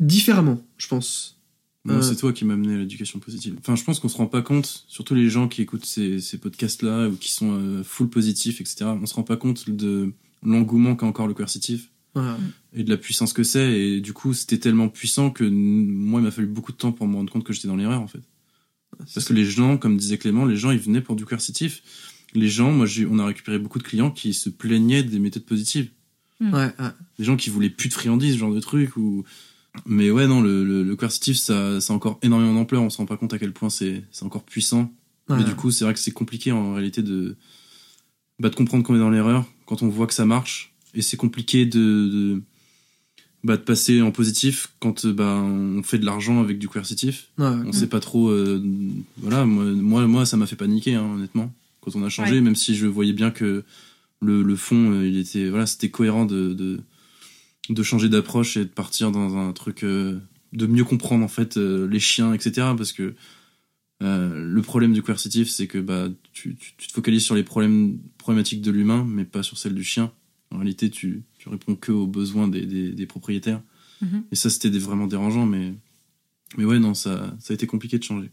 différemment, je pense. Moi, Euh. c'est toi qui m'as amené à l'éducation positive. Enfin, je pense qu'on se rend pas compte, surtout les gens qui écoutent ces, ces podcasts-là ou qui sont euh, full positifs, etc. On se rend pas compte de l'engouement qu'a encore le coercitif Voilà. et de la puissance que c'est. Et du coup, c'était tellement puissant que moi, il m'a fallu beaucoup de temps pour me rendre compte que j'étais dans l'erreur, en fait. Parce que les gens, comme disait Clément, les gens, ils venaient pour du coercitif. Les gens, moi, j'ai, on a récupéré beaucoup de clients qui se plaignaient des méthodes positives. Ouais, ouais. Des gens qui voulaient plus de friandises, ce genre de truc. Ou... Mais ouais, non, le, le, le coercitif, ça, ça a encore énormément d'ampleur. On se rend pas compte à quel point c'est, c'est encore puissant. Ouais. Mais du coup, c'est vrai que c'est compliqué en réalité de, bah, de comprendre qu'on est dans l'erreur quand on voit que ça marche. Et c'est compliqué de, de, bah, de passer en positif quand euh, bah, on fait de l'argent avec du coercitif. Ouais, On sait pas trop. euh, voilà, moi, moi, ça m'a fait paniquer, hein, honnêtement, quand on a changé, Ouais. même si je voyais bien que le, le fond, euh, il était, voilà, c'était cohérent de, de, de changer d'approche et de partir dans un truc, euh, de mieux comprendre en fait euh, les chiens, etc. Parce que euh, le problème du coercitif, c'est que bah, tu, tu, tu te focalises sur les problèmes, problématiques de l'humain, mais pas sur celles du chien. En réalité, tu, tu réponds que aux besoins des, des, des propriétaires. Mhm. Et ça, c'était vraiment dérangeant, mais Mais ouais, non, ça, ça a été compliqué de changer.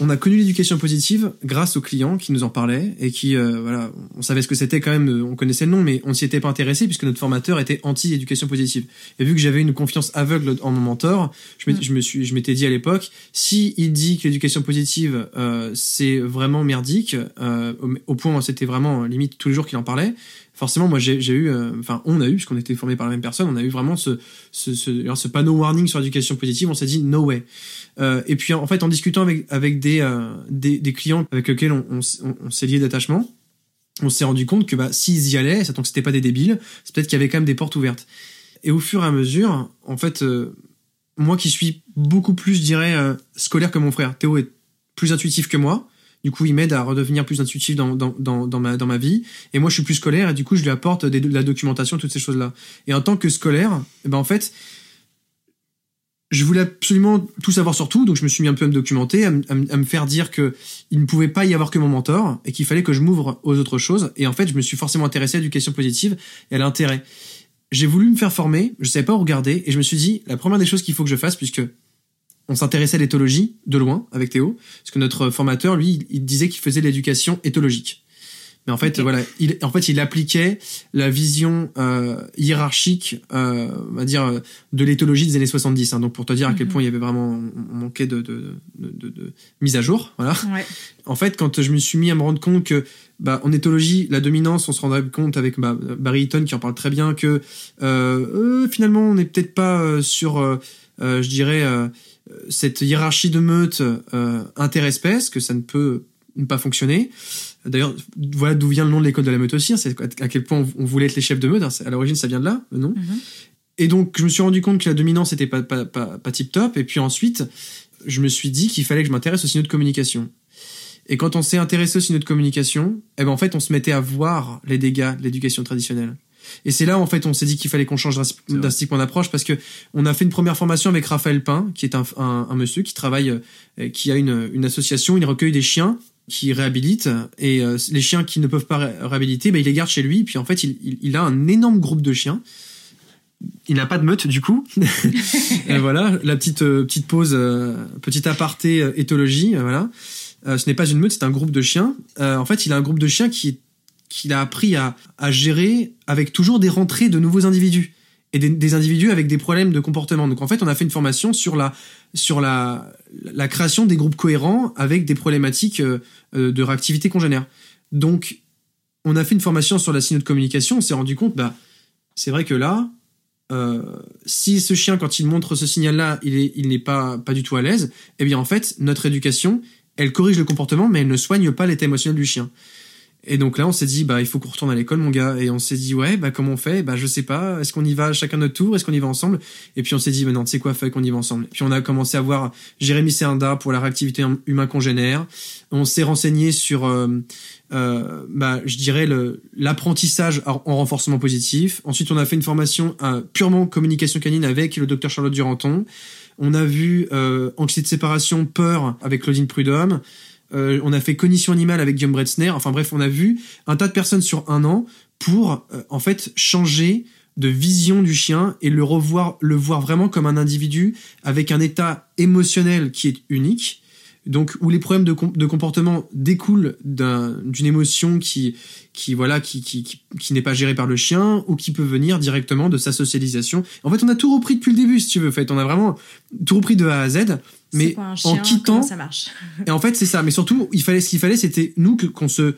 On a connu l'éducation positive grâce aux clients qui nous en parlaient et qui, euh, voilà, on savait ce que c'était quand même, on connaissait le nom, mais on s'y était pas intéressé puisque notre formateur était anti-éducation positive. Et vu que j'avais une confiance aveugle en mon mentor, je, m'étais- Mm. je me suis, je m'étais dit à l'époque, si il dit que l'éducation positive euh, c'est vraiment merdique, euh, au, au point c'était vraiment euh, limite tous les jours qu'il en parlait, forcément moi j'ai eu, euh, enfin on a eu, puisqu'on était formés par la même personne, on a eu vraiment ce, ce, ce, ce panneau warning sur l'éducation positive, on s'est dit no way. Euh, et puis en fait, en discutant avec avec des euh, des, des clients avec lesquels on, on, s'est lié d'attachement, on s'est rendu compte que bah s'ils y allaient, ça que c'était pas des débiles, c'est peut-être qu'il y avait quand même des portes ouvertes. Et au fur et à mesure, en fait, euh, moi qui suis beaucoup plus, je dirais, euh, scolaire que mon frère, Théo est plus intuitif que moi. Du coup, il m'aide à redevenir plus intuitif dans, dans, dans, ma, dans ma vie. Et moi, je suis plus scolaire et du coup, je lui apporte des- de la documentation, toutes ces choses-là. Et en tant que scolaire, eh ben, en fait, je voulais absolument tout savoir sur tout, donc je me suis mis un peu à me documenter, à, me- à me- à me faire dire que il ne pouvait pas y avoir que mon mentor et qu'il fallait que je m'ouvre aux autres choses. Et en fait, je me suis forcément intéressé à l'éducation positive et à l'intérêt. J'ai voulu me faire former, je savais pas où regarder, et je me suis dit, la première des choses qu'il faut que je fasse, puisque on s'intéressait à l'éthologie de loin avec Théo, parce que notre formateur, lui, il- disait qu'il faisait de l'éducation éthologique. Mais en fait, voilà, il, en fait, il appliquait la vision euh, hiérarchique, euh, on va dire, euh, de l'éthologie des années 70. hein. donc, pour te dire à quel Mhm. point il y avait vraiment, on manquait de, de, de, de- de mise à jour, voilà. Ouais. En fait, quand je me suis mis à me rendre compte que, bah, en éthologie, la dominance, on se rendrait compte avec bah, Barry Eaton qui en parle très bien que euh, euh, finalement, on n'est peut-être pas euh, sur, je dirais, euh, cette hiérarchie de meute euh, interespèce, que ça ne peut pas fonctionner. D'ailleurs, voilà d'où vient le nom de l'école de la meute aussi. hein, c'est à quel point on voulait être les chefs de meute. hein, à l'origine, ça vient de là, le nom. Mhm. Et donc, je me suis rendu compte que la dominance était pas, pas, pas, pas tip top. Et puis ensuite, je me suis dit qu'il fallait que je m'intéresse aux signaux de communication. Et quand on s'est intéressé aux signaux de communication, eh ben, en fait, on se mettait à voir les dégâts de l'éducation traditionnelle. Et c'est là, en fait, on s'est dit qu'il fallait qu'on change drastiquement d'approche parce que on a fait une première formation avec Raphaël Pain, qui est un, un, un monsieur qui travaille, euh, qui a une, une association, il recueille des chiens qui réhabilite et euh, les chiens qui ne peuvent pas ré- réhabiliter, ben, il les garde chez lui. Puis en fait, il, il, il a un énorme groupe de chiens. Il n'a pas de meute du coup. Et voilà, la petite euh, petite pause, euh, petit aparté euh, éthologie. euh, voilà, Euh, ce n'est pas une meute, c'est un groupe de chiens. Euh, en fait, il a un groupe de chiens qui qu'il a appris à, à gérer avec toujours des rentrées de nouveaux individus et des, individus avec des problèmes de comportement. Donc en fait, on a fait une formation sur la sur la la création des groupes cohérents avec des problématiques euh, euh, de réactivité congénère. Donc on a fait une formation sur la signaux de communication. On s'est rendu compte, bah c'est vrai que là, euh, si ce chien quand il montre ce signal-là, il est il n'est pas pas du tout à l'aise, eh bien en fait notre éducation, elle corrige le comportement, mais elle ne soigne pas l'état émotionnel du chien. Et donc là, on s'est dit, bah, il faut qu'on retourne à l'école, mon gars. Et on s'est dit, ouais, bah, comment on fait? Bah, je sais pas. Est-ce qu'on y va chacun notre tour? Est-ce qu'on y va ensemble? Et puis on s'est dit, mais non, tu sais quoi, fait qu'on y va ensemble. Puis on a commencé à voir Jérémy Serinda pour la réactivité humain congénère. On s'est renseigné sur, euh, euh, bah, je dirais l'apprentissage en en renforcement positif. Ensuite, on a fait une formation euh, purement communication canine avec le docteur Charlotte Duranton. On a vu euh, anxiété de séparation, peur avec Claudine Prudhomme. Euh, on a fait cognition animale avec Guillaume Bretzner. Enfin bref, on a vu un tas de personnes sur un an pour euh, en fait changer de vision du chien et le revoir, le voir vraiment comme un individu avec un état émotionnel qui est unique. Donc où les problèmes de, de comportement découlent d'un- d'une émotion qui qui voilà qui qui, qui, qui n'est pas gérée par le chien ou qui peut venir directement de sa socialisation. En fait, on a tout repris depuis le début, si tu veux. En fait, on a vraiment tout repris de A à Z. Mais un en quittant, ça marche? Et en fait, c'est ça. Mais surtout, il fallait ce qu'il fallait, c'était nous qu'on se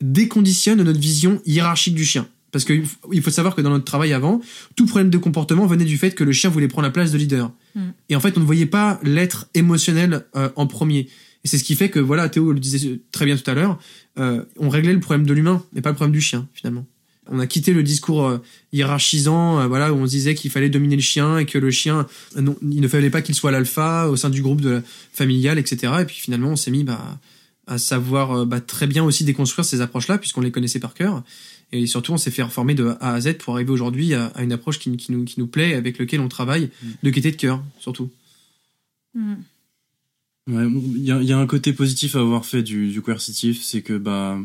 déconditionne de notre vision hiérarchique du chien. Parce qu'il il faut savoir que dans notre travail avant, tout problème de comportement venait du fait que le chien voulait prendre la place de leader. Mm. Et en fait, on ne voyait pas l'être émotionnel euh, en premier. Et c'est ce qui fait que, voilà, Théo le disait très bien tout à l'heure, euh, on réglait le problème de l'humain, mais pas le problème du chien, finalement. On a quitté le discours euh, hiérarchisant, euh, voilà, où on se disait qu'il fallait dominer le chien et que le chien, euh, non, il ne fallait pas qu'il soit l'alpha au sein du groupe de la familial, etc. Et puis finalement, on s'est mis bah, à savoir euh, bah, très bien aussi déconstruire ces approches-là, puisqu'on les connaissait par cœur. Et surtout, on s'est fait reformer de A à Z pour arriver aujourd'hui à, à une approche qui, qui nous, qui nous plaît, avec lequel on travaille, de gaieté de cœur, surtout. Ouais, il y a, il y a un côté positif à avoir fait du, du coercitif, c'est que bah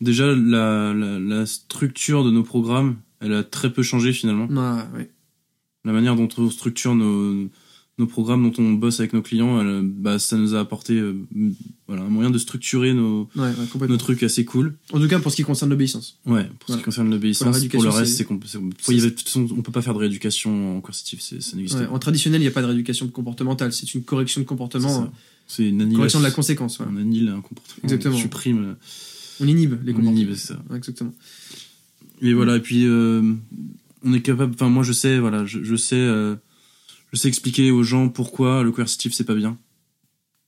déjà la, la, la structure de nos programmes, elle a très peu changé finalement. Ah, ouais. La manière dont on structure nos, nos programmes dont on bosse avec nos clients, euh, bah, ça nous a apporté euh, voilà, un moyen de structurer nos, Ouais, ouais, complètement. nos trucs assez cool. En tout cas, pour ce qui concerne l'obéissance. Ouais, pour ce qui concerne l'obéissance. Pour, le reste, c'est- c'est qu'on c'est- on peut pas faire de rééducation en coercitif, c'est- ça n'existe Ouais, pas. en traditionnel, il n'y a pas de rééducation comportementale. C'est une correction de C'est comportement, ça. euh, C'est une annihilation. correction de la conséquence. On annule un comportement. Exactement. On supprime. On inhibe les On comportements. inhibe, c'est ça. Ouais, Exactement. Et voilà, et puis euh, on est capable. Enfin, moi, je sais, voilà, je, je sais, euh, je sais expliquer aux gens pourquoi le coercitif c'est pas bien.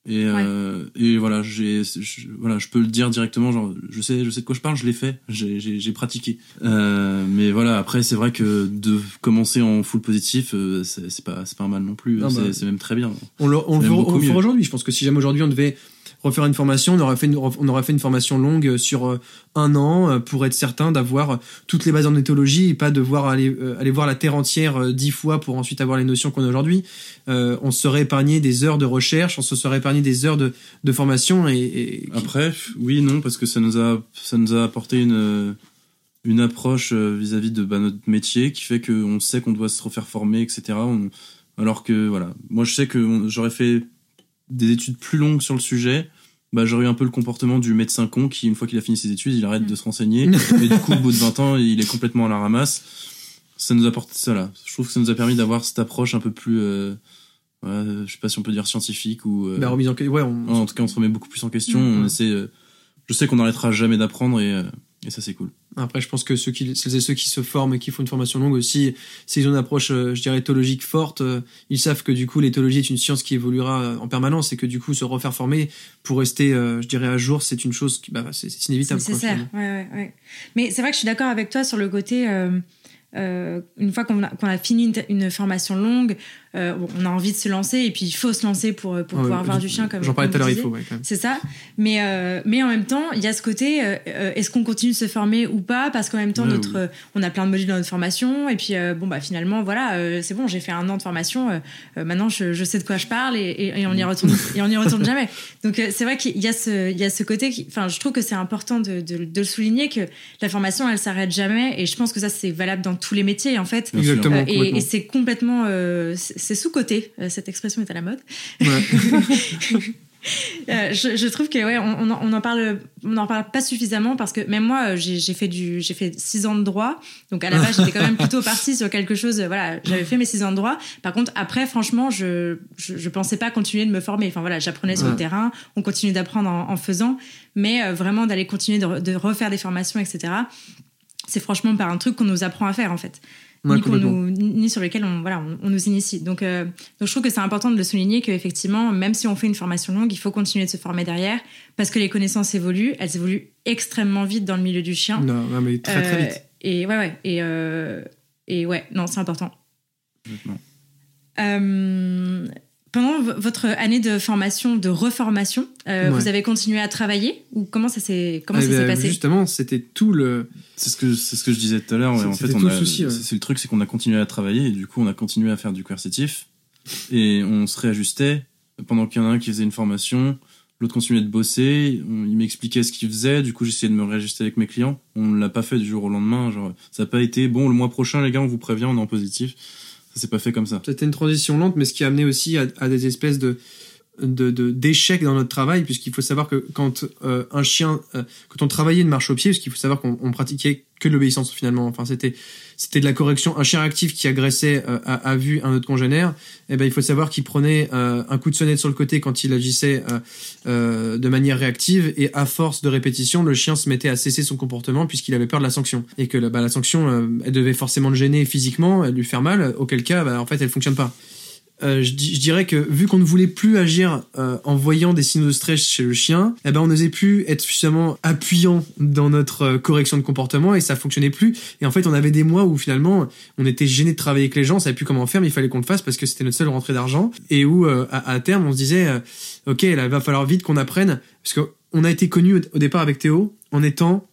Et, euh, et voilà, j'ai, je, voilà, je peux le dire directement. Genre, je sais, je sais de quoi je parle. Je l'ai fait. J'ai, pratiqué. Mais voilà, après, c'est vrai que de commencer en full positif, c'est, pas, c'est pas mal non plus. C'est, bah, c'est même très bien. On le, on le on fera aujourd'hui. Je pense que si jamais aujourd'hui on devait refaire une formation, on aurait fait une, on aurait fait une formation longue sur euh, un an euh, pour être certain d'avoir toutes les bases en éthologie et pas devoir aller, euh, aller voir la Terre entière euh, dix fois pour ensuite avoir les notions qu'on a aujourd'hui. Euh, on se serait épargné des heures de recherche, on se serait épargné des heures de, de formation et, Après, oui, non, parce que ça nous a, ça nous a apporté une, une approche euh, vis-à-vis de bah, notre métier qui fait qu'on sait qu'on doit se refaire former, etc. Alors que, voilà, moi je sais que j'aurais fait des études plus longues sur le sujet. Bah, j'aurais eu un peu le comportement du médecin con qui, une fois qu'il a fini ses études, il arrête de se renseigner. et du coup, au bout de 20 ans, il est complètement à la ramasse. Ça nous apporte ça là. Je trouve que ça nous a permis d'avoir cette approche un peu plus, euh, ouais, je sais pas si on peut dire scientifique ou. euh, la remise en question. Ouais, on- en tout cas, on se remet beaucoup plus en question. Mhm. On essaie, euh, je sais qu'on n'arrêtera jamais d'apprendre et, euh, et ça, c'est cool. Après, je pense que ceux qui, celles et ceux qui se forment et qui font une formation longue aussi, s'ils ont une approche, euh, je dirais, éthologique forte, euh, ils savent que du coup, l'éthologie est une science qui évoluera euh, en permanence et que du coup, se refaire former pour rester, je dirais, à jour, c'est une chose qui, bah, c'est c'est C'est inévitable. quoi, nécessaire. Ouais, ouais, ouais. Mais c'est vrai que je suis d'accord avec toi sur le côté. euh, euh, une fois qu'on a, fini une, une formation longue, euh, on a envie de se lancer et puis il faut se lancer pour, pour Ouais, pouvoir ouais, voir je- du chien comme J'en parlais tout à l'heure, il faut, ouais, quand même. C'est ça. Mais, euh, mais en même temps, il y a ce côté, euh, euh, est-ce qu'on continue de se former ou pas? Parce qu'en même temps, Ouais, notre, oui. euh, on a plein de modules dans notre formation. Et puis, euh, bon, bah, finalement, voilà, euh, c'est bon, j'ai fait un an de formation. euh, euh, maintenant, je, je sais de quoi je parle et, et- et on y retourne, et on y retourne jamais. Donc, euh, c'est vrai qu'il y a ce, il y a ce côté qui, enfin, je trouve que c'est important de, de, de le souligner que la formation, elle s'arrête jamais. Et je pense que ça, c'est valable dans tous les métiers, en fait. Exactement. Euh, et c'est complètement, euh, c'est sous-côté. Euh, cette expression est à la mode. Ouais. Euh, je, je trouve que ouais, on, en- parle, on en parle pas suffisamment parce que même moi, euh, j'ai fait du, j'ai fait six ans de droit, donc à la base j'étais quand même plutôt partie sur quelque chose. Voilà, j'avais fait mes six ans de droit. Par contre, après, franchement, je, je, je pensais pas continuer de me former. Enfin voilà, j'apprenais sur Ouais. le terrain, on continue d'apprendre en, en faisant, mais euh, vraiment d'aller continuer de, re- de refaire des formations, etc. C'est franchement pas un truc qu'on nous apprend à faire en fait ni, nous, sur lesquels on, voilà, on, on nous initie. Donc, euh, donc je trouve que c'est important de le souligner qu'effectivement, même si on fait une formation longue, il faut continuer de se former derrière parce que les connaissances évoluent. Elles évoluent extrêmement vite dans le milieu du chien. Non, non, mais très très Euh, vite. Et ouais, ouais. Et, euh, et ouais, non, c'est important. Euh, pendant votre année de formation, de reformation, euh, Ouais. vous avez continué à travailler ou comment ça s'est comment Eh ça s'est ben, passé? Justement, c'était tout le. C'est ce que c'est ce que je disais tout à l'heure. En C'était fait, on tout le a- souci, ouais. c'est le truc, c'est qu'on a continué à travailler et du coup, on a continué à faire du coercitif et on se réajustait pendant qu'il y en a un qui faisait une formation, l'autre continuait de bosser. il m'expliquait ce qu'il faisait. Du coup, j'essayais de me réajuster avec mes clients. On l'a pas fait du jour au lendemain. Genre, ça n'a pas été bon. Le mois prochain, les gars, on vous prévient, on est en positif. Ça s'est pas fait comme ça. C'était une transition lente, mais ce qui a amené aussi à, à des espèces de de- de- d'échecs dans notre travail puisqu'il faut savoir que quand euh, un chien euh, quand on travaillait une marche au pied parce qu'il faut savoir qu'on on pratiquait que de l'obéissance finalement. Enfin c'était c'était de la correction. Un chien actif qui agressait euh, à, à vue un autre congénère eh ben il faut savoir qu'il prenait euh, un coup de sonnette sur le côté quand il agissait euh, euh, de manière réactive et à force de répétition le chien se mettait à cesser son comportement puisqu'il avait peur de la sanction. Et que bah, la sanction elle devait forcément le gêner physiquement elle lui faire mal auquel cas bah, en fait elle fonctionne pas euh, je, di- je dirais que vu qu'on ne voulait plus agir euh, en voyant des signaux de stress chez le chien, eh ben on n'osait plus être suffisamment appuyant dans notre euh, correction de comportement et ça fonctionnait plus. Et en fait, on avait des mois où finalement on était gêné de travailler avec les gens, on savait plus comment faire, mais il fallait qu'on le fasse parce que c'était notre seule rentrée d'argent. Et où euh, à, à terme on se disait, ok, là il va falloir vite qu'on apprenne parce qu'on a été connu au, au départ avec Théo en étant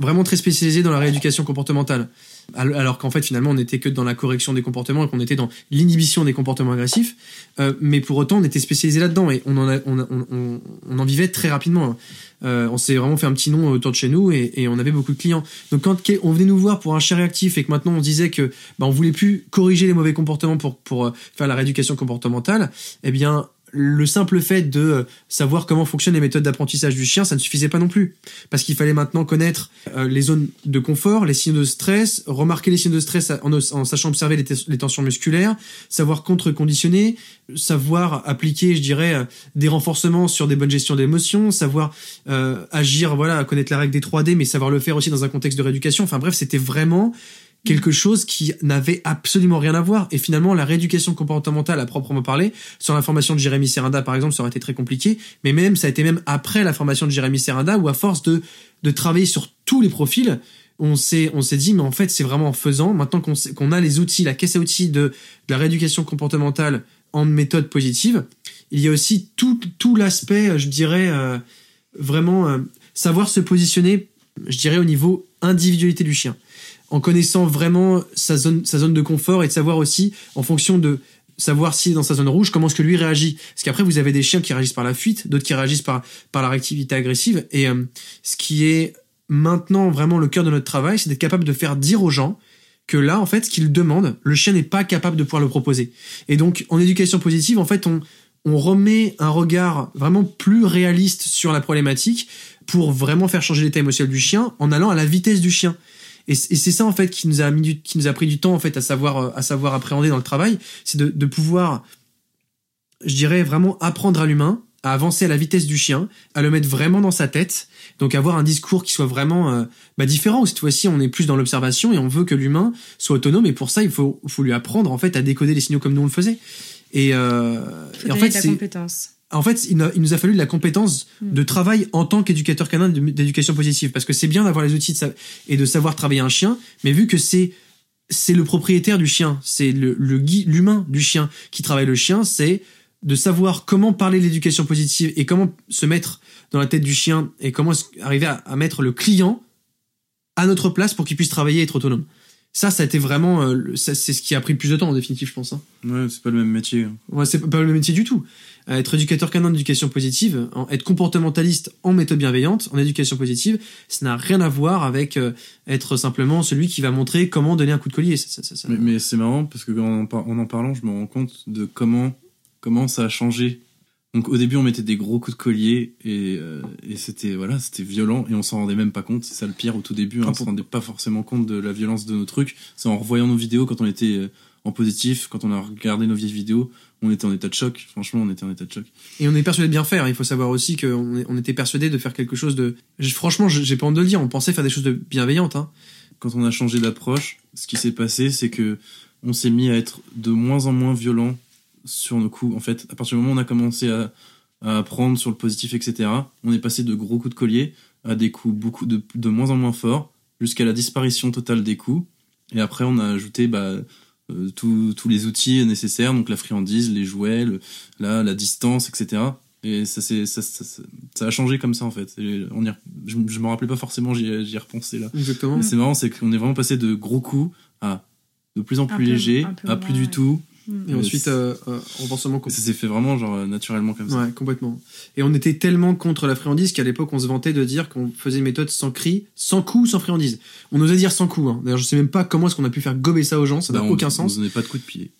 vraiment très spécialisé dans la rééducation comportementale. Alors qu'en fait finalement on n'était que dans la correction des comportements et qu'on était dans l'inhibition des comportements agressifs. Euh, mais pour autant on était spécialisé là-dedans et on en, a, on, on, on, en vivait très rapidement. Euh, on s'est vraiment fait un petit nom autour de chez nous et, et, on avait beaucoup de clients. Donc quand on venait nous voir pour un chien réactif et que maintenant on disait que bah, on voulait plus corriger les mauvais comportements pour pour euh, faire la rééducation comportementale, eh bien le simple fait de euh, savoir comment fonctionnent les méthodes d'apprentissage du chien, ça ne suffisait pas non plus. Parce qu'il fallait maintenant connaître euh, les zones de confort, les signaux de stress, remarquer les signaux de stress en, sachant observer les, tensions musculaires, savoir contre-conditionner, savoir appliquer, je dirais, euh, des renforcements sur des bonnes gestions d'émotions, savoir agir, voilà, connaître la règle des 3D, mais savoir le faire aussi dans un contexte de rééducation. Enfin bref, c'était vraiment quelque chose qui n'avait absolument rien à voir. Et finalement, la rééducation comportementale à proprement parler, sur la formation de Jérémy Serrinda par exemple, ça aurait été très compliqué. Mais même, ça a été même après la formation de Jérémy Serrinda, où à force de, de travailler sur tous les profils, on s'est on s'est dit mais en fait c'est vraiment en faisant maintenant qu'on qu'on a les outils la caisse à outils de, de la rééducation comportementale en méthode positive il y a aussi tout tout l'aspect je dirais euh, vraiment euh, savoir se positionner je dirais au niveau individualité du chien en connaissant vraiment sa zone, sa zone de confort et de savoir aussi, en fonction de savoir si dans sa zone rouge, comment est-ce que lui réagit. Parce qu'après, vous avez des chiens qui réagissent par la fuite, d'autres qui réagissent par, par la réactivité agressive. Et euh, ce qui est maintenant vraiment le cœur de notre travail, c'est d'être capable de faire dire aux gens que là, en fait, ce qu'ils demandent, le chien n'est pas capable de pouvoir le proposer. Et donc, en éducation positive, en fait, on, on remet un regard vraiment plus réaliste sur la problématique pour vraiment faire changer l'état émotionnel du chien en allant à la vitesse du chien. Et, c'est ça en fait qui nous a mis qui nous a pris du temps en fait à savoir euh, à savoir appréhender dans le travail, c'est de, de pouvoir, je dirais vraiment apprendre à l'humain à avancer à la vitesse du chien, à le mettre vraiment dans sa tête, donc avoir un discours qui soit vraiment euh, bah, différent. Cette fois-ci, on est plus dans l'observation et on veut que l'humain soit autonome. Et pour ça, il faut, faut lui apprendre en fait à décoder les signaux comme nous on le faisait. Et, euh, et en fait, c'est compétence en fait, il, nous a fallu de la compétence hmm. de travail en tant qu'éducateur canin d'éducation positive. Parce que c'est bien d'avoir les outils et de savoir travailler un chien, mais vu que c'est c'est le propriétaire du chien, c'est le, le l'humain du chien qui travaille le chien, c'est de savoir comment parler l'éducation positive et comment se mettre dans la tête du chien et comment arriver à, à mettre le client à notre place pour qu'il puisse travailler et être autonome. Ça, ça a été vraiment, euh, c'est ce qui a pris le plus de temps en définitive, je pense. Hein. Ouais, c'est pas le même métier. Ouais, c'est pas le même métier du tout. Euh, être éducateur canin d'éducation positive, être comportementaliste en méthode bienveillante, en éducation positive, ça n'a rien à voir avec euh, être simplement celui qui va montrer comment donner un coup de collier. Ça, ça, ça, mais, mais c'est marrant parce que en, en, en parlant, je me rends compte de comment comment ça a changé. Donc au début on mettait des gros coups de collier et, euh, et c'était voilà c'était violent et on s'en rendait même pas compte. C'est ça le pire au tout début hein, ah, on s'en rendait pas forcément compte de la violence de nos trucs. C'est en revoyant nos vidéos quand on était en positif quand on a regardé nos vieilles vidéos on était en état de choc. Franchement, on était en état de choc. Et on est persuadé de bien faire. Il faut savoir aussi qu'on on était persuadé de faire quelque chose de. Franchement, j'ai pas honte de le dire. On pensait faire des choses de bienveillantes. Hein. Quand on a changé d'approche, ce qui s'est passé, c'est que on s'est mis à être de moins en moins violent sur nos coups. En fait, à partir du moment où on a commencé à, à apprendre sur le positif, etc., on est passé de gros coups de collier à des coups beaucoup de, de moins en moins forts, jusqu'à la disparition totale des coups. Et après, on a ajouté bah, euh, tous les outils nécessaires, donc la friandise, les jouets, la, la distance, etc. Et ça, c'est, ça, ça, a changé comme ça en fait. on y, je, je me rappelais pas forcément, j'y, ai repensé là. Exactement. C'est marrant, c'est qu'on est vraiment passé de gros coups à de plus en plus léger, à plus du tout, et ensuite, euh, euh, renforcement. Ça s'est fait vraiment genre euh, naturellement comme ça. Ouais, complètement. Et on était tellement contre la friandise qu'à l'époque, on se vantait de dire qu'on faisait une méthode sans cri, sans coup, sans friandise. On osait dire sans coup. Hein. D'ailleurs, je sais même pas comment est-ce qu'on a pu faire gober ça aux gens. Ça n'a bah, aucun sens. On pas de coup de pied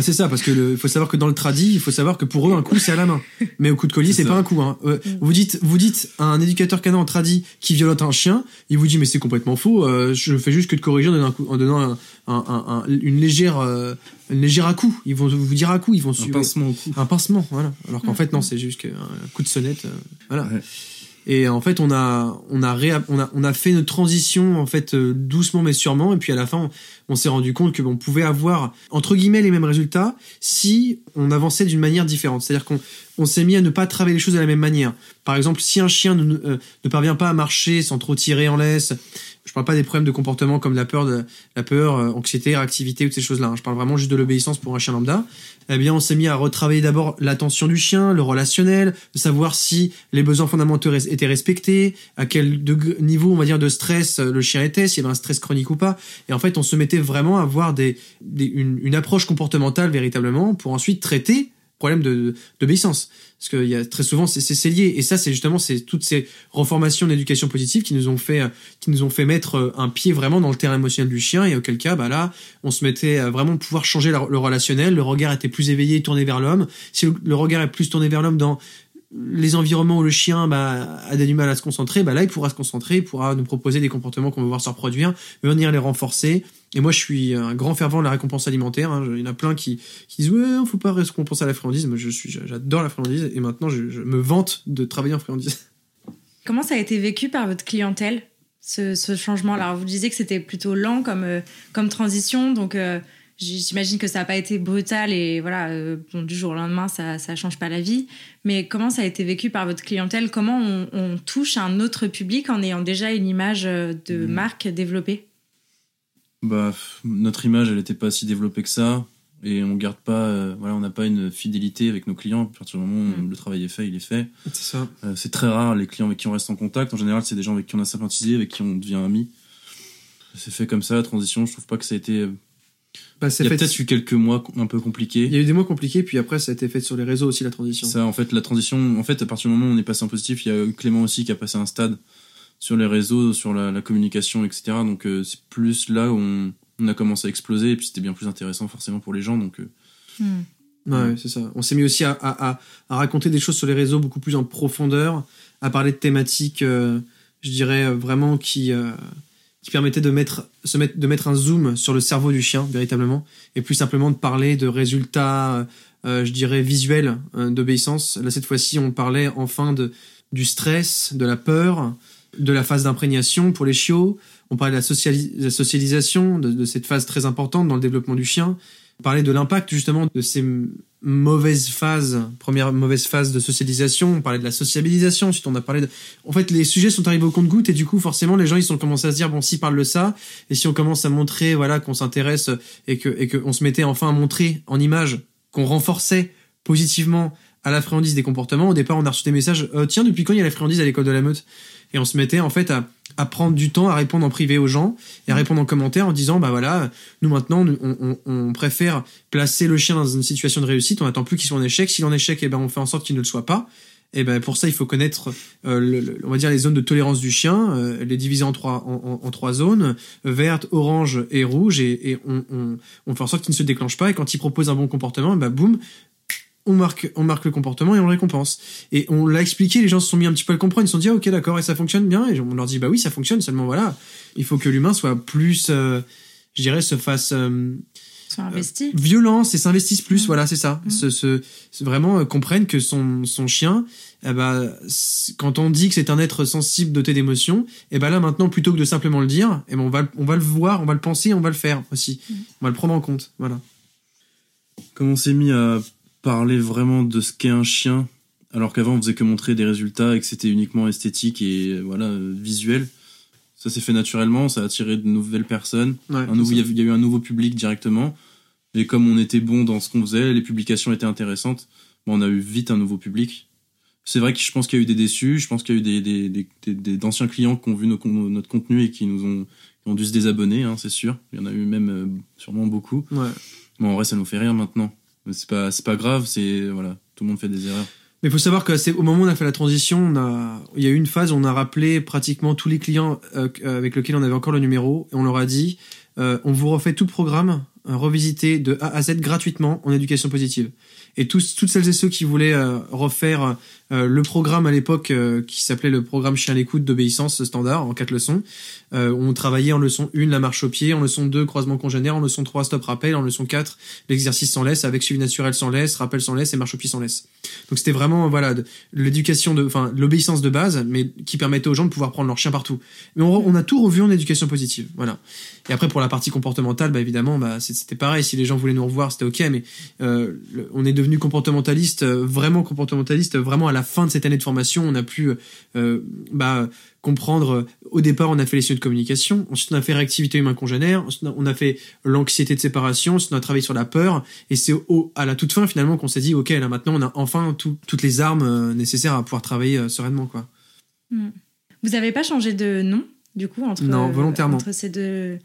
c'est ça, parce que il faut savoir que dans le tradi, il faut savoir que pour eux, un coup c'est à la main, mais au coup de collier, c'est pas un coup. Hein. Euh, vous dites, vous dites à un éducateur canin en tradi qui violente un chien, il vous dit mais c'est complètement faux. Euh, je fais juste que de corriger en donnant, un coup, en donnant un, un, un, une légère, euh, une légère à coup. Ils vont vous dire à coup, ils vont un pincement au cou. Un pincement, voilà. Alors qu'en fait non, c'est juste un coup de sonnette, voilà. Et en fait, on a, on a, on a, on a fait une transition en fait euh, doucement mais sûrement. Et puis à la fin, on, s'est rendu compte que on pouvait avoir entre guillemets les mêmes résultats si on avançait d'une manière différente. C'est-à-dire qu'on on s'est mis à ne pas travailler les choses de la même manière. Par exemple, si un chien ne, euh, ne parvient pas à marcher sans trop tirer en laisse, je parle pas des problèmes de comportement comme la peur, de, la peur, euh, anxiété, réactivité ou ces choses-là. hein. Je parle vraiment juste de l'obéissance pour un chien lambda. Eh bien, on s'est mis à retravailler d'abord l'attention du chien, le relationnel, de savoir si les besoins fondamentaux étaient respectés, à quel niveau, on va dire, de stress euh, le chien était, s'il y avait un stress chronique ou pas. Et en fait, on se mettait vraiment à avoir des, une, une approche comportementale véritablement pour ensuite traiter de d'obéissance. Parce qu'il y a très souvent, c'est lié. Et ça, c'est justement c'est toutes ces reformations d'éducation positive qui nous ont fait qui nous ont fait mettre euh, un pied vraiment dans le terrain émotionnel du chien. Et auquel cas, bah là, on se mettait à vraiment pouvoir changer le relationnel. Le regard était plus éveillé, tourné vers l'homme. Si le regard est plus tourné vers l'homme dans les environnements où le chien bah, a du mal à se concentrer, bah là il pourra se concentrer, il pourra nous proposer des comportements qu'on veut voir se reproduire, venir les renforcer. Et moi je suis un grand fervent de la récompense alimentaire. hein. Il y en a plein qui, qui disent ouais, faut pas récompenser à la friandise. Moi je suis, j'adore la friandise et maintenant je, me vante de travailler en friandise. Comment ça a été vécu par votre clientèle, ce, ce changement Alors, vous disiez que c'était plutôt lent comme, euh, transition, donc euh, j'imagine que ça n'a pas été brutal et voilà, euh, bon, du jour au lendemain, ça ne change pas la vie. Mais comment ça a été vécu par votre clientèle? Comment on, on touche un autre public en ayant déjà une image euh, de Mhm. marque développée? Bah, notre image, elle était pas si développée que ça. Et on garde pas, euh, voilà, on n'a pas une fidélité avec nos clients. À partir du moment où Mm. le travail est fait, il est fait. C'est ça. Euh, c'est très rare les clients avec qui on reste en contact. En général, c'est des gens avec qui on a sympathisé, avec qui on devient amis. C'est fait comme ça, la transition. Je trouve pas que ça a été. Bah, Il y a fait. peut-être eu quelques mois un peu compliqués. Il y a eu des mois compliqués, puis après ça a été fait sur les réseaux aussi la transition. Ça, en fait, la transition, en fait, à partir du moment où on est passé en positif, il y a eu Clément aussi qui a passé un stade sur les réseaux, sur la, la communication, etc. Donc, euh, c'est plus là où on, on a commencé à exploser, et puis c'était bien plus intéressant forcément pour les gens. Donc, euh, Ouais, ouais, c'est ça. On s'est mis aussi à, à, à, à raconter des choses sur les réseaux beaucoup plus en profondeur, à parler de thématiques, euh, je dirais euh, vraiment qui euh, qui permettaient de mettre de mettre un zoom sur le cerveau du chien véritablement, et plus simplement de parler de résultats, euh, je dirais visuels euh, d'obéissance. Là cette fois-ci, on parlait enfin de du stress, de la peur, de la phase d'imprégnation pour les chiots. On parlait de la, sociali- la socialisation, de, cette phase très importante dans le développement du chien. On parlait de l'impact justement de ces mauvaises phases, première mauvaise phase de socialisation. On parlait de la sociabilisation. Ensuite, on a parlé de. En fait, les sujets sont arrivés au compte-goutte et du coup, forcément, les gens ils ont commencé à se dire bon, si parle de ça, et si on commence à montrer voilà qu'on s'intéresse et que et que on se mettait enfin à montrer en image qu'on renforçait positivement à la friandise des comportements. Au départ, on a reçu des messages euh, tiens, depuis quand il y a la friandise à l'école de la meute? Et on se mettait en fait à, à prendre du temps à répondre en privé aux gens et à répondre en commentaire en disant bah voilà, nous maintenant, on, on, on préfère placer le chien dans une situation de réussite. On n'attend plus qu'il soit en échec. S'il en échec, et ben on fait en sorte qu'il ne le soit pas. Et ben pour ça, il faut connaître, euh, le- le- on va dire les zones de tolérance du chien, euh, les diviser en trois en, en- en trois zones verte, orange et rouge, et, et on, on, on fait en sorte qu'il ne se déclenche pas. Et quand il propose un bon comportement, bah boum, on marque, on marque le comportement et on le récompense. Et on l'a expliqué, les gens se sont mis un petit peu à le comprendre, ils se sont dit ah, ok d'accord et ça fonctionne bien. Et on leur dit bah oui ça fonctionne, seulement voilà, il faut que l'humain soit plus, euh, je dirais, se fasse euh, Soit investi violence et s'investissent plus. Mm. Voilà, c'est ça. Mm. Se, se, se- vraiment euh, comprennent que son, son chien, eh ben, quand on dit que c'est un être sensible doté d'émotions, et ben là maintenant plutôt que de simplement le dire, eh ben on va, le- on va le voir, on va le penser, on va le faire aussi. Mm. On va le prendre en compte. Voilà. comme on s'est mis à parler vraiment de ce qu'est un chien, alors qu'avant on faisait que montrer des résultats et que c'était uniquement esthétique et euh, voilà visuel, ça s'est fait naturellement, ça a attiré de nouvelles personnes. Ouais, Un nouveau, c'est il y, a- il y a eu un nouveau public directement. Et comme on était bon dans ce qu'on faisait, les publications étaient intéressantes, bon, on a eu vite un nouveau public. C'est vrai que je pense qu'il y a eu des déçus, je pense qu'il y a eu des, des, des, des- des- d'anciens clients qui ont vu nos notre contenu et qui nous ont, qui ont dû se désabonner, hein, c'est sûr. Il y en a eu même euh, sûrement beaucoup. Ouais. Bon, en vrai, ça nous fait rire maintenant. C'est pas, c'est pas grave, c'est, voilà, tout le monde fait des erreurs. Mais faut savoir que c'est au moment où on a fait la transition, on a, il y a eu une phase où on a rappelé pratiquement tous les clients euh, avec lesquels on avait encore le numéro et on leur a dit, euh, on vous refait tout le programme revisité de A à Z gratuitement en éducation positive. Et tous, toutes celles et ceux qui voulaient euh, refaire euh, le programme à l'époque euh, qui s'appelait le programme Chien à l'écoute d'obéissance standard en quatre leçons, euh, on travaillait en leçon 1 la marche au pied, en leçon 2 croisement congénère, en leçon 3 stop rappel, en leçon 4 l'exercice sans laisse avec suivi naturel sans laisse, rappel sans laisse et marche au pied sans laisse. Donc c'était vraiment voilà de- l'éducation de, enfin l'obéissance de base, mais qui permettait aux gens de pouvoir prendre leur chien partout. Mais on, on a tout revu en éducation positive, voilà. Et après pour la partie comportementale, bah évidemment, bah c'est c'était pareil. Si les gens voulaient nous revoir, c'était ok. Mais euh, le- on est devenu comportementaliste, euh, vraiment comportementaliste, vraiment à la fin de cette année de formation. On a pu euh, bah, comprendre. euh, Au départ, on a fait les signes de communication. Ensuite, on a fait réactivité humain congénère. Ensuite, on a fait l'anxiété de séparation. Ensuite, on a travaillé sur la peur. Et c'est au, à la toute fin finalement qu'on s'est dit ok, là maintenant, on a enfin tout- toutes les armes euh, nécessaires à pouvoir travailler euh, sereinement, quoi. Vous n'avez pas changé de nom, du coup, entre, Non, volontairement. entre ces deux.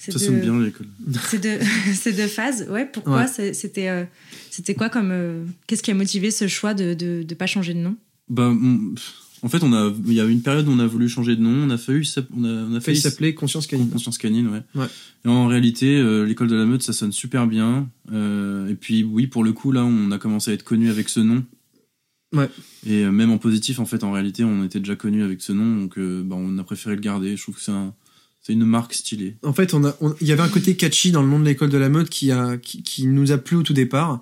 Ça deux, sonne bien l'école. Ces deux, ces deux phases. Ouais, pourquoi Ouais. c'est- C'était euh, c'était quoi comme. euh, Qu'est-ce qui a motivé ce choix de ne de, pas changer de nom? Bah, on- en fait, on a, il y a eu une période où on a voulu changer de nom. On a failli, on a, on a Failli s'appeler conscience canine. Conscience canine, ouais. Ouais. Et en réalité, euh, l'école de la meute, ça sonne super bien. Euh, et puis, oui, pour le coup, là, on a commencé à être connu avec ce nom. Ouais. Et même en positif, en fait, en réalité, on était déjà connu avec ce nom, donc euh, bah, on a préféré le garder. Je trouve que c'est un- c'est une marque stylée. En fait, on il y avait un côté catchy dans le nom de l'école de la mode qui a, qui, qui nous a plu au tout départ.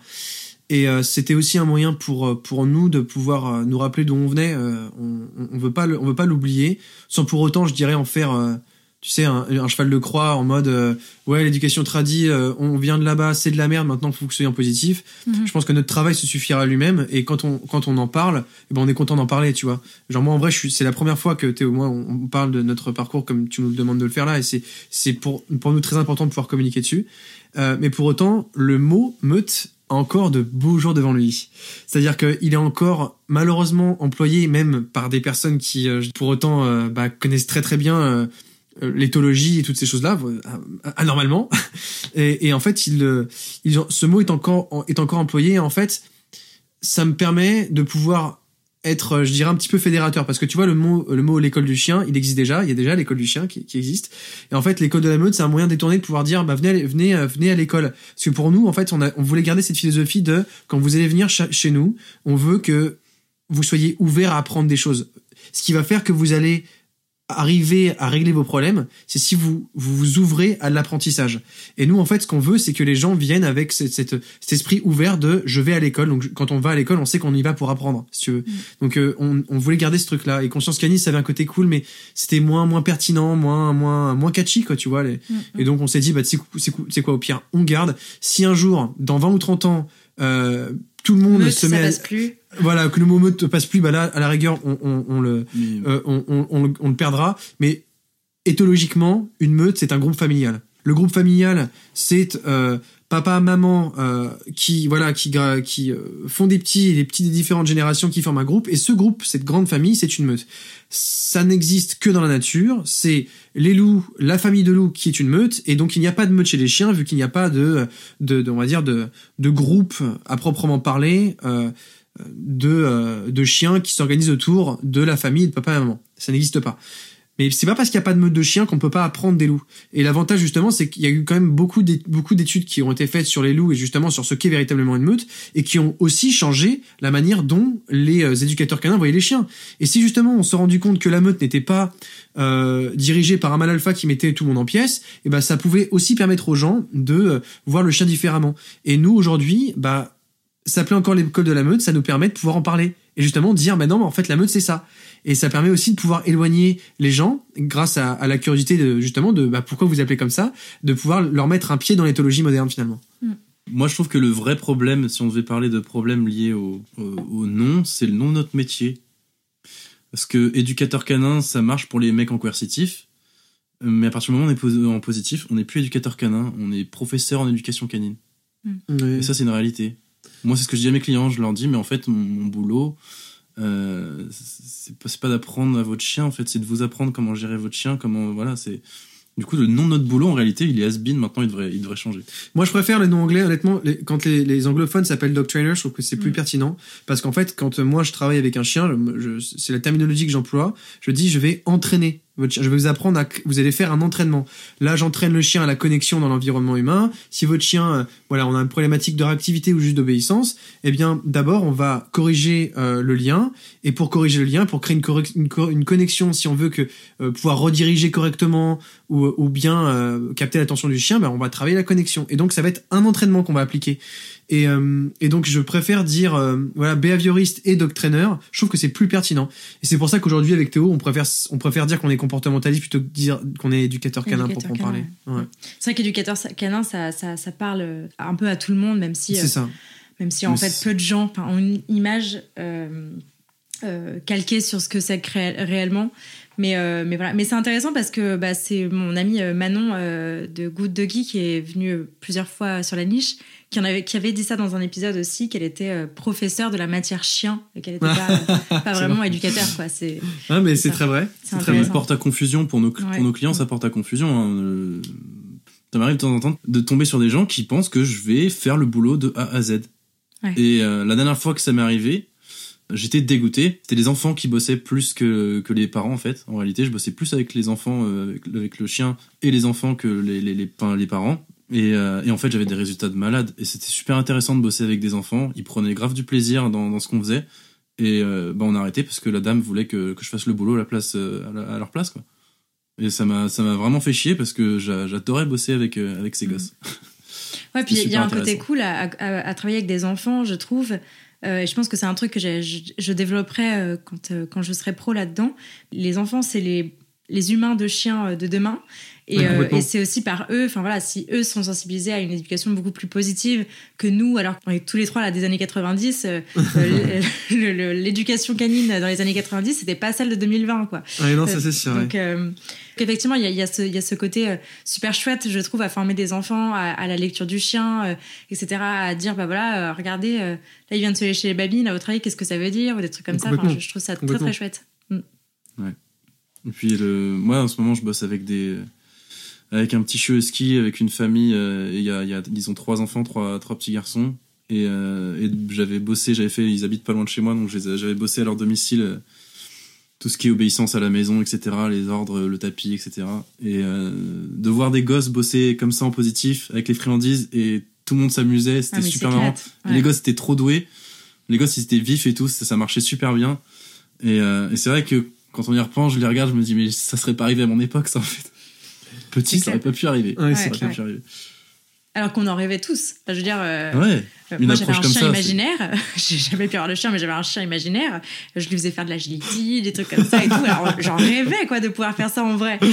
Et euh, c'était aussi un moyen pour euh, pour nous de pouvoir euh, nous rappeler d'où on venait. Euh, on- on veut pas le- on veut pas l'oublier, sans pour autant, je dirais, en faire, euh, tu sais, un, un cheval de croix en mode euh, ouais, l'éducation tradie, euh, on vient de là-bas, c'est de la merde. Maintenant, faut que ce soit en positif. Mhm. Je pense que notre travail se suffira à lui-même. Et quand on quand on en parle, eh ben on est content d'en parler, tu vois. Genre moi, en vrai, c'est la première fois que Théo, moi, on, on parle de notre parcours comme tu nous le demandes de le faire là, et c'est c'est pour pour nous très important de pouvoir communiquer dessus. Euh, mais pour autant, le mot meute a encore de beaux jours devant lui. C'est-à-dire qu'il est encore malheureusement employé même par des personnes qui, euh, pour autant, euh, bah, connaissent très très bien euh, l'éthologie et toutes ces choses-là, euh, anormalement. Et, en fait, euh, ce mot est encore est encore employé. Et en fait, ça me permet de pouvoir être, euh, je dirais, un petit peu fédérateur. Parce que tu vois, le mot, le mot l'école du chien, il existe déjà. Il y a déjà l'école du chien qui, existe. Et en fait, l'école de la meute, c'est un moyen détourné de pouvoir dire, bah, venez, venez, euh, venez à l'école. Parce que pour nous, en fait, on, on voulait garder cette philosophie de, quand vous allez venir chez nous, on veut que vous soyez ouverts à apprendre des choses. Ce qui va faire que vous allez arriver à régler vos problèmes, c'est si vous, vous vous ouvrez à l'apprentissage. Et nous, en fait, ce qu'on veut, c'est que les gens viennent avec cette, cette- cet esprit ouvert de je vais à l'école. Donc, quand on va à l'école, on sait qu'on y va pour apprendre, si tu veux. Donc, euh, on, on voulait garder ce truc-là. Et Conscience Canine, ça avait un côté cool, mais c'était moins, moins pertinent, moins, moins, moins catchy, quoi, tu vois. les- Et donc, on s'est dit, bah, c'est quoi, au pire, on garde. Si un jour, dans 20 ou 30 ans, euh, tout le monde Meute, se ça met à- passe plus. Voilà, que le mot meute passe plus, bah là, à la rigueur, on, on, on le, euh, on, on- on le- perdra. Mais éthologiquement, une meute, c'est un groupe familial. Le groupe familial, c'est euh, papa, maman euh, qui voilà qui qui euh, font des petits, des petits des différentes générations qui forment un groupe. Et ce groupe, cette grande famille, c'est une meute. Ça n'existe que dans la nature. C'est les loups, la famille de loups qui est une meute. Et donc il n'y a pas de meute chez les chiens vu qu'il n'y a pas de, de, de- on va dire de de groupe à proprement parler. euh, de, euh, de chiens qui s'organisent autour de la famille de papa et maman. Ça n'existe pas. Mais c'est pas parce qu'il n'y a pas de meute de chiens qu'on peut pas apprendre des loups. Et l'avantage justement, c'est qu'il y a eu quand même beaucoup d'é- beaucoup d'études qui ont été faites sur les loups et justement sur ce qu'est véritablement une meute et qui ont aussi changé la manière dont les euh, éducateurs canins voyaient les chiens. Et si justement on s'est rendu compte que la meute n'était pas euh, dirigée par un mâle alpha qui mettait tout le monde en pièces, et ben ça pouvait aussi permettre aux gens de euh, voir le chien différemment. Et nous aujourd'hui, bah s'appeler encore l'école de la meute, ça nous permet de pouvoir en parler. Et justement dire, bah non, mais en fait, la meute, c'est ça. Et ça permet aussi de pouvoir éloigner les gens, grâce à, à la curiosité de, justement, de bah, pourquoi vous appelez comme ça, de pouvoir leur mettre un pied dans l'éthologie moderne, finalement. Moi, je trouve que le vrai problème, si on devait parler de problèmes liés au, au, au nom, c'est le nom de notre métier. Parce que éducateur canin, ça marche pour les mecs en coercitif. Mais à partir du moment où on est en positif, on n'est plus éducateur canin, on est professeur en éducation canine. Et ça, c'est une réalité. Moi, c'est ce que je dis à mes clients. Je leur dis, mais en fait, mon, mon boulot, euh, c'est pas, d'apprendre à votre chien, en fait, c'est de vous apprendre comment gérer votre chien, comment, voilà, c'est. Du coup, le nom de notre boulot, en réalité, il est has-been. Maintenant, il devrait, il devrait changer. Moi, je préfère le nom anglais, honnêtement. les- quand les, les anglophones s'appellent dog trainer, je trouve que c'est plus Mm. pertinent. Parce qu'en fait, quand euh, moi je travaille avec un chien, c'est la terminologie que j'emploie. Je dis, je vais entraîner. Je vais vous apprendre à, vous allez faire un entraînement. Là, j'entraîne le chien à la connexion dans l'environnement humain. Si votre chien, euh, voilà, on a une problématique de réactivité ou juste d'obéissance, eh bien, d'abord, on va corriger euh, le lien. Et pour corriger le lien, pour créer une, connexion, si on veut que euh, pouvoir rediriger correctement ou, ou bien euh, capter l'attention du chien, ben, on va travailler la connexion. Et donc, ça va être un entraînement qu'on va appliquer. Et, euh, et donc, je préfère dire, euh, voilà, behavioriste et dog trainer. Je trouve que c'est plus pertinent. Et c'est pour ça qu'aujourd'hui, avec Théo, on préfère, on préfère dire qu'on est comportementaliste plutôt que dire qu'on est éducateur canin pour en parler. Ouais. C'est vrai qu'éducateur canin, ça, ça, ça parle euh, un peu à tout le monde, même si, euh, ça. même si en fait peu de gens ont une image euh, calquée sur ce que c'est réellement. Mais, euh, mais voilà. Mais c'est intéressant parce que bah, c'est mon ami euh, Manon euh, de Good Doggy qui est venue euh, plusieurs fois sur la niche, qui, en avait, qui avait dit ça dans un épisode aussi, qu'elle était euh, professeure de la matière chien et qu'elle n'était pas, pas vraiment éducateur. Quoi. C'est, Ah, mais C'est très vrai. C'est C'est très Ça vrai. porte à confusion pour nos, Ouais. pour nos clients, ça porte à confusion. hein. Euh, Ça m'arrive de temps en temps de tomber sur des gens qui pensent que je vais faire le boulot de A à Z. Ouais. Et euh, la dernière fois que ça m'est arrivé, j'étais dégoûté. C'était les enfants qui bossaient plus que, que les parents en fait. En réalité, je bossais plus avec les enfants, euh, avec, avec le chien et les enfants que les, les, les, pa- les parents. Et, euh, et en fait, j'avais des résultats de malade. Et c'était super intéressant de bosser avec des enfants. Ils prenaient grave du plaisir dans, dans ce qu'on faisait. Et euh, bah, on a arrêté parce que la dame voulait que, que je fasse le boulot à, la place, euh, à, la- à leur place. Quoi. Et ça m'a vraiment fait chier parce que j'a- j'adorais bosser avec, avec ces Mhm. gosses. Ouais, puis il y a un côté cool à, à- à travailler avec des enfants, je trouve. Euh, et je pense que c'est un truc que je, je développerai euh, quand, euh, quand je serai pro là-dedans. Les enfants, c'est les, les humains de chiens de demain. Et, Ouais, complètement. et c'est aussi par eux, enfin voilà, si eux sont sensibilisés à une éducation beaucoup plus positive que nous, alors qu'on est tous les trois là des années 90, euh, euh, le- le- l'éducation canine dans les années 90, c'était pas celle de 2020, quoi. Ouais, non, ça c'est sûr. Donc, effectivement, il y a, il y a ce, il y a ce côté euh, super chouette, je trouve, à former des enfants à, à la lecture du chien, euh, etc. À dire, bah voilà, euh, regardez, euh, là, il vient de se lécher les babines, à votre avis, qu'est-ce que ça veut dire Ou des trucs comme ça. Enfin, je, je trouve ça très, très chouette. Et puis le, moi en ce moment je bosse avec des avec un petit chiot husky avec une famille euh, et il y a, y a ils ont trois enfants trois trois petits garçons et, euh, et j'avais bossé j'avais fait ils habitent pas loin de chez moi donc j'avais bossé à leur domicile euh, tout ce qui est obéissance à la maison etc les ordres le tapis etc et euh, de voir des gosses bosser comme ça en positif avec les friandises et tout le monde s'amusait c'était Ah, super marrant clair. Ouais. Les gosses étaient trop doués. Les gosses, ils étaient vifs et tout. Ça, ça marchait super bien. Et, euh, et c'est vrai que quand on y repense, je les regarde, je me dis, mais ça serait pas arrivé à mon époque, ça, en fait. Petit, ça aurait pas pu arriver. Ouais, Ça aurait clair. pas pu arriver. Alors qu'on en rêvait tous. Enfin, je veux dire, euh, Ouais. euh, une moi j'avais un comme chien ça, imaginaire. J'ai jamais pu avoir le chien, mais j'avais un chien imaginaire. Je lui faisais faire de l'agility, des trucs comme ça et tout. Alors j'en rêvais quoi de pouvoir faire ça en vrai.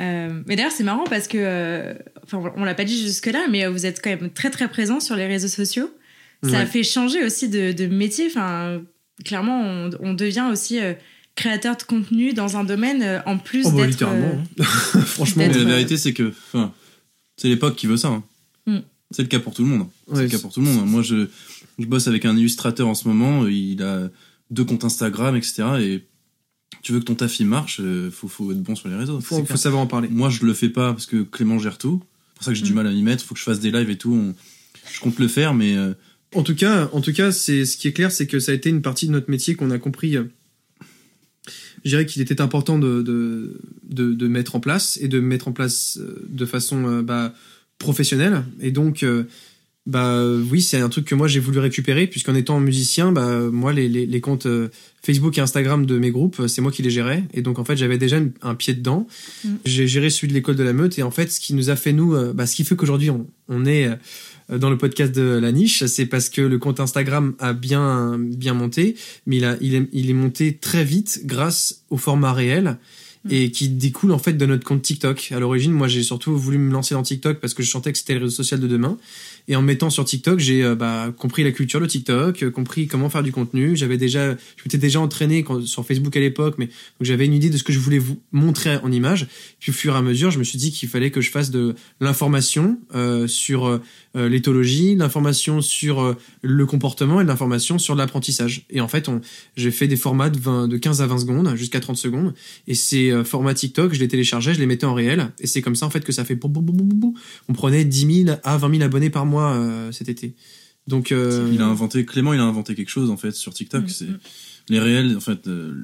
Euh, mais d'ailleurs, c'est marrant parce que, euh, enfin, on l'a pas dit jusque-là, mais vous êtes quand même très très présent sur les réseaux sociaux. Ça a fait changer aussi de, de métier. Enfin, clairement, on, on devient aussi euh, créateur de contenu dans un domaine euh, en plus Oh, bah, d'être. littéralement. euh, hein. Franchement. Mais D'être, la euh, vérité, c'est que, c'est l'époque qui veut ça. hein. Mm. C'est le cas pour tout le monde. hein. C'est le cas pour tout le monde. Moi, je, je bosse avec un illustrateur en ce moment. Il a deux comptes Instagram, etc. Et tu veux que ton taf il marche, euh, faut, faut être bon sur les réseaux. faut, faut savoir en parler. Moi, je le fais pas parce que Clément gère tout. C'est pour ça que j'ai du Mm. mal à m'y mettre. Faut que je fasse des lives et tout. On- Je compte le faire, mais euh, En tout cas, en tout cas, c'est ce qui est clair, c'est que ça a été une partie de notre métier qu'on a compris. Je dirais qu'il était important de, de, de, de mettre en place et de mettre en place euh, de façon euh, bah, professionnelle. Et donc, euh, bah oui, c'est un truc que moi j'ai voulu récupérer puisqu'en étant musicien, bah moi les, les, les comptes Facebook et Instagram de mes groupes, c'est moi qui les gérais. Et donc en fait, j'avais déjà une- un pied dedans. Mm. J'ai géré celui de l'école de la Meute et en fait, ce qui nous a fait nous, bah, ce qui fait qu'aujourd'hui on, on est dans le podcast de la niche, c'est parce que le compte Instagram a bien bien monté, mais il a il est, il est monté très vite grâce au format réel Mm. et qui découle en fait de notre compte TikTok. À l'origine, moi j'ai surtout voulu me lancer dans TikTok parce que je sentais que c'était le réseau social de demain. Et en me mettant sur TikTok, j'ai euh, bah, compris la culture de TikTok, euh, compris comment faire du contenu. J'avais déjà, je m'étais déjà entraîné sur Facebook à l'époque, mais j'avais une idée de ce que je voulais vous montrer en image. Puis au fur et à mesure, je me suis dit qu'il fallait que je fasse de l'information euh, sur euh, euh, l'éthologie, l'information sur le comportement et l'information sur l'apprentissage. Et en fait, j'ai fait des formats de, 20, de 15 à 20 secondes jusqu'à 30 secondes. Et ces formats TikTok, je les téléchargeais, je les mettais en réel. Et c'est comme ça en fait que ça fait. On prenait 10 000 à 20 000 abonnés par mois euh, cet été. Donc euh, il a inventé Clément, il a inventé quelque chose en fait sur TikTok. Mm, C'est mm. les réels, en fait. euh,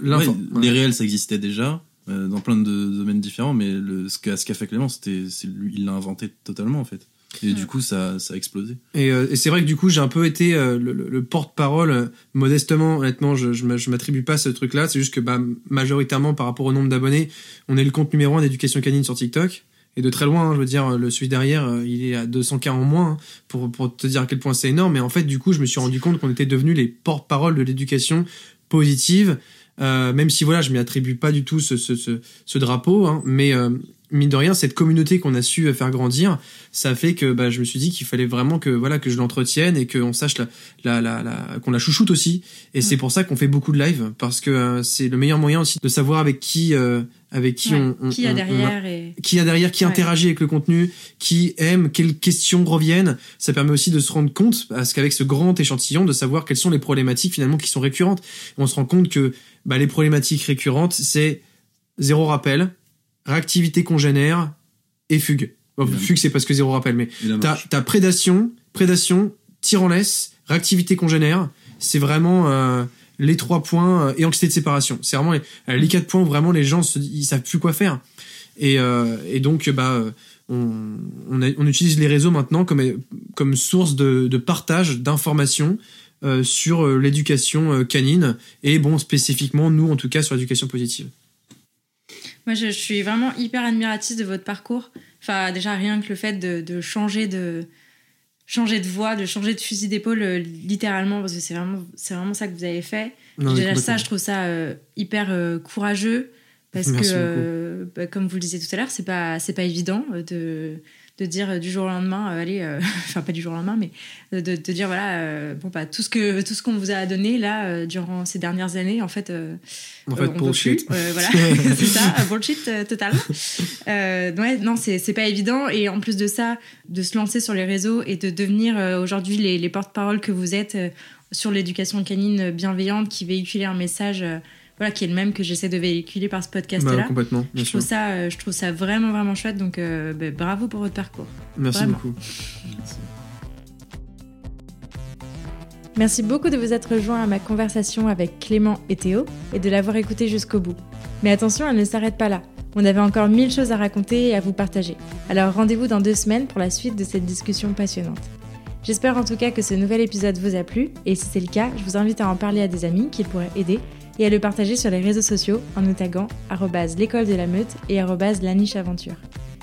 l'info- ouais, ouais. Les réels, ça existait déjà euh, dans plein de domaines différents, mais le, ce qu'a ce qu'a fait Clément, c'était, c'est lui, il l'a inventé totalement en fait. Et Ouais. du coup, ça, ça a explosé. Et, euh, et c'est vrai que du coup, j'ai un peu été euh, le, le- le porte-parole, euh, modestement, honnêtement, je, je, m'a- je m'attribue pas ce truc-là. C'est juste que bah, majoritairement, par rapport au nombre d'abonnés, on est le compte numéro un d'éducation canine sur TikTok. Et de très loin, hein, je veux dire, le celui derrière, euh, il est à 200K en moins, hein, pour, pour te dire à quel point c'est énorme. Mais en fait, du coup, je me suis rendu compte qu'on était devenus les porte-parole de l'éducation positive. Euh, même si voilà, je m'y attribue pas du tout ce, ce, ce, ce drapeau, hein, mais euh, mine de rien, cette communauté qu'on a su faire grandir, ça fait que bah, je me suis dit qu'il fallait vraiment que voilà que je l'entretienne et qu'on sache la, la, la, la qu'on la chouchoute aussi. Et c'est pour ça qu'on fait beaucoup de live parce que euh, c'est le meilleur moyen aussi de savoir avec qui euh, avec qui Ouais, on, on- qui a on- on derrière et qui a derrière, qui Ouais. interagit avec le contenu, qui aime, quelles questions reviennent. Ça permet aussi de se rendre compte, parce qu'avec ce grand échantillon, de savoir quelles sont les problématiques finalement qui sont récurrentes. On se rend compte que bah, les problématiques récurrentes, c'est zéro rappel, réactivité congénère et fugue. Bon, fugue, c'est parce que zéro rappel, mais t'as prédation, prédation, tir en laisse, réactivité congénère. C'est vraiment euh, les trois points euh, et anxiété de séparation. C'est vraiment les, euh, les quatre points où vraiment les gens se, ils savent plus quoi faire. Et, euh, et donc bah on, on, a- on utilise les réseaux maintenant comme comme source de, de partage d'informations sur l'éducation canine et bon spécifiquement nous en tout cas sur l'éducation positive. Moi, je, je suis vraiment hyper admiratrice de votre parcours. Enfin, déjà, rien que le fait de, de changer de changer de voie, de changer de fusil d'épaule, euh, littéralement, parce que c'est vraiment, c'est vraiment ça que vous avez fait. Non, déjà, ça, je trouve ça euh, hyper euh, courageux, parce Merci que, bah, comme vous le disiez tout à l'heure, c'est pas, c'est pas évident de de dire euh, du jour au lendemain, euh, allez, euh, enfin pas du jour au lendemain, mais de, dire voilà, bon bah tout ce que tout ce qu'on vous a donné là durant ces dernières années, en fait, En fait on peut bullshit. plus. Voilà, c'est ça, bullshit total. Ouais, non, c'est c'est pas évident. Et en plus de ça, de se lancer sur les réseaux et de devenir aujourd'hui les, les porte-parole que vous êtes sur l'éducation canine bienveillante, qui véhiculez un message, voilà, qui est le même que j'essaie de véhiculer par ce Bah, podcast-là. complètement, bien je sûr. trouve ça, euh, je trouve ça vraiment vraiment chouette. Donc euh, bah, bravo pour votre parcours. Merci vraiment. beaucoup. Merci beaucoup de vous être rejoint à ma conversation avec Clément et Théo et de l'avoir écouté jusqu'au bout. Mais attention, elle ne s'arrête pas là. On avait encore mille choses à raconter et à vous partager. Alors rendez-vous dans deux semaines pour la suite de cette discussion passionnante. J'espère en tout cas que ce nouvel épisode vous a plu et si c'est le cas, je vous invite à en parler à des amis qui pourraient aider et à le partager sur les réseaux sociaux en nous taguant l'école de la meute et la niche aventure.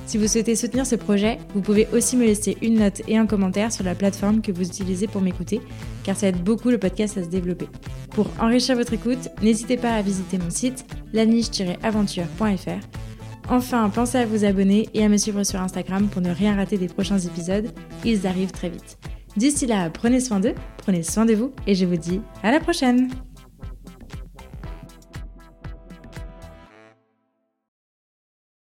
Si vous souhaitez soutenir ce projet, vous pouvez aussi me laisser une note et un commentaire sur la plateforme que vous utilisez pour m'écouter car ça aide beaucoup le podcast à se développer. Pour enrichir votre écoute, n'hésitez pas à visiter mon site laniche-aventure.fr. Enfin, pensez à vous abonner et à me suivre sur Instagram pour ne rien rater des prochains épisodes, ils arrivent très vite. D'ici là, prenez soin d'eux, prenez soin de vous et je vous dis à la prochaine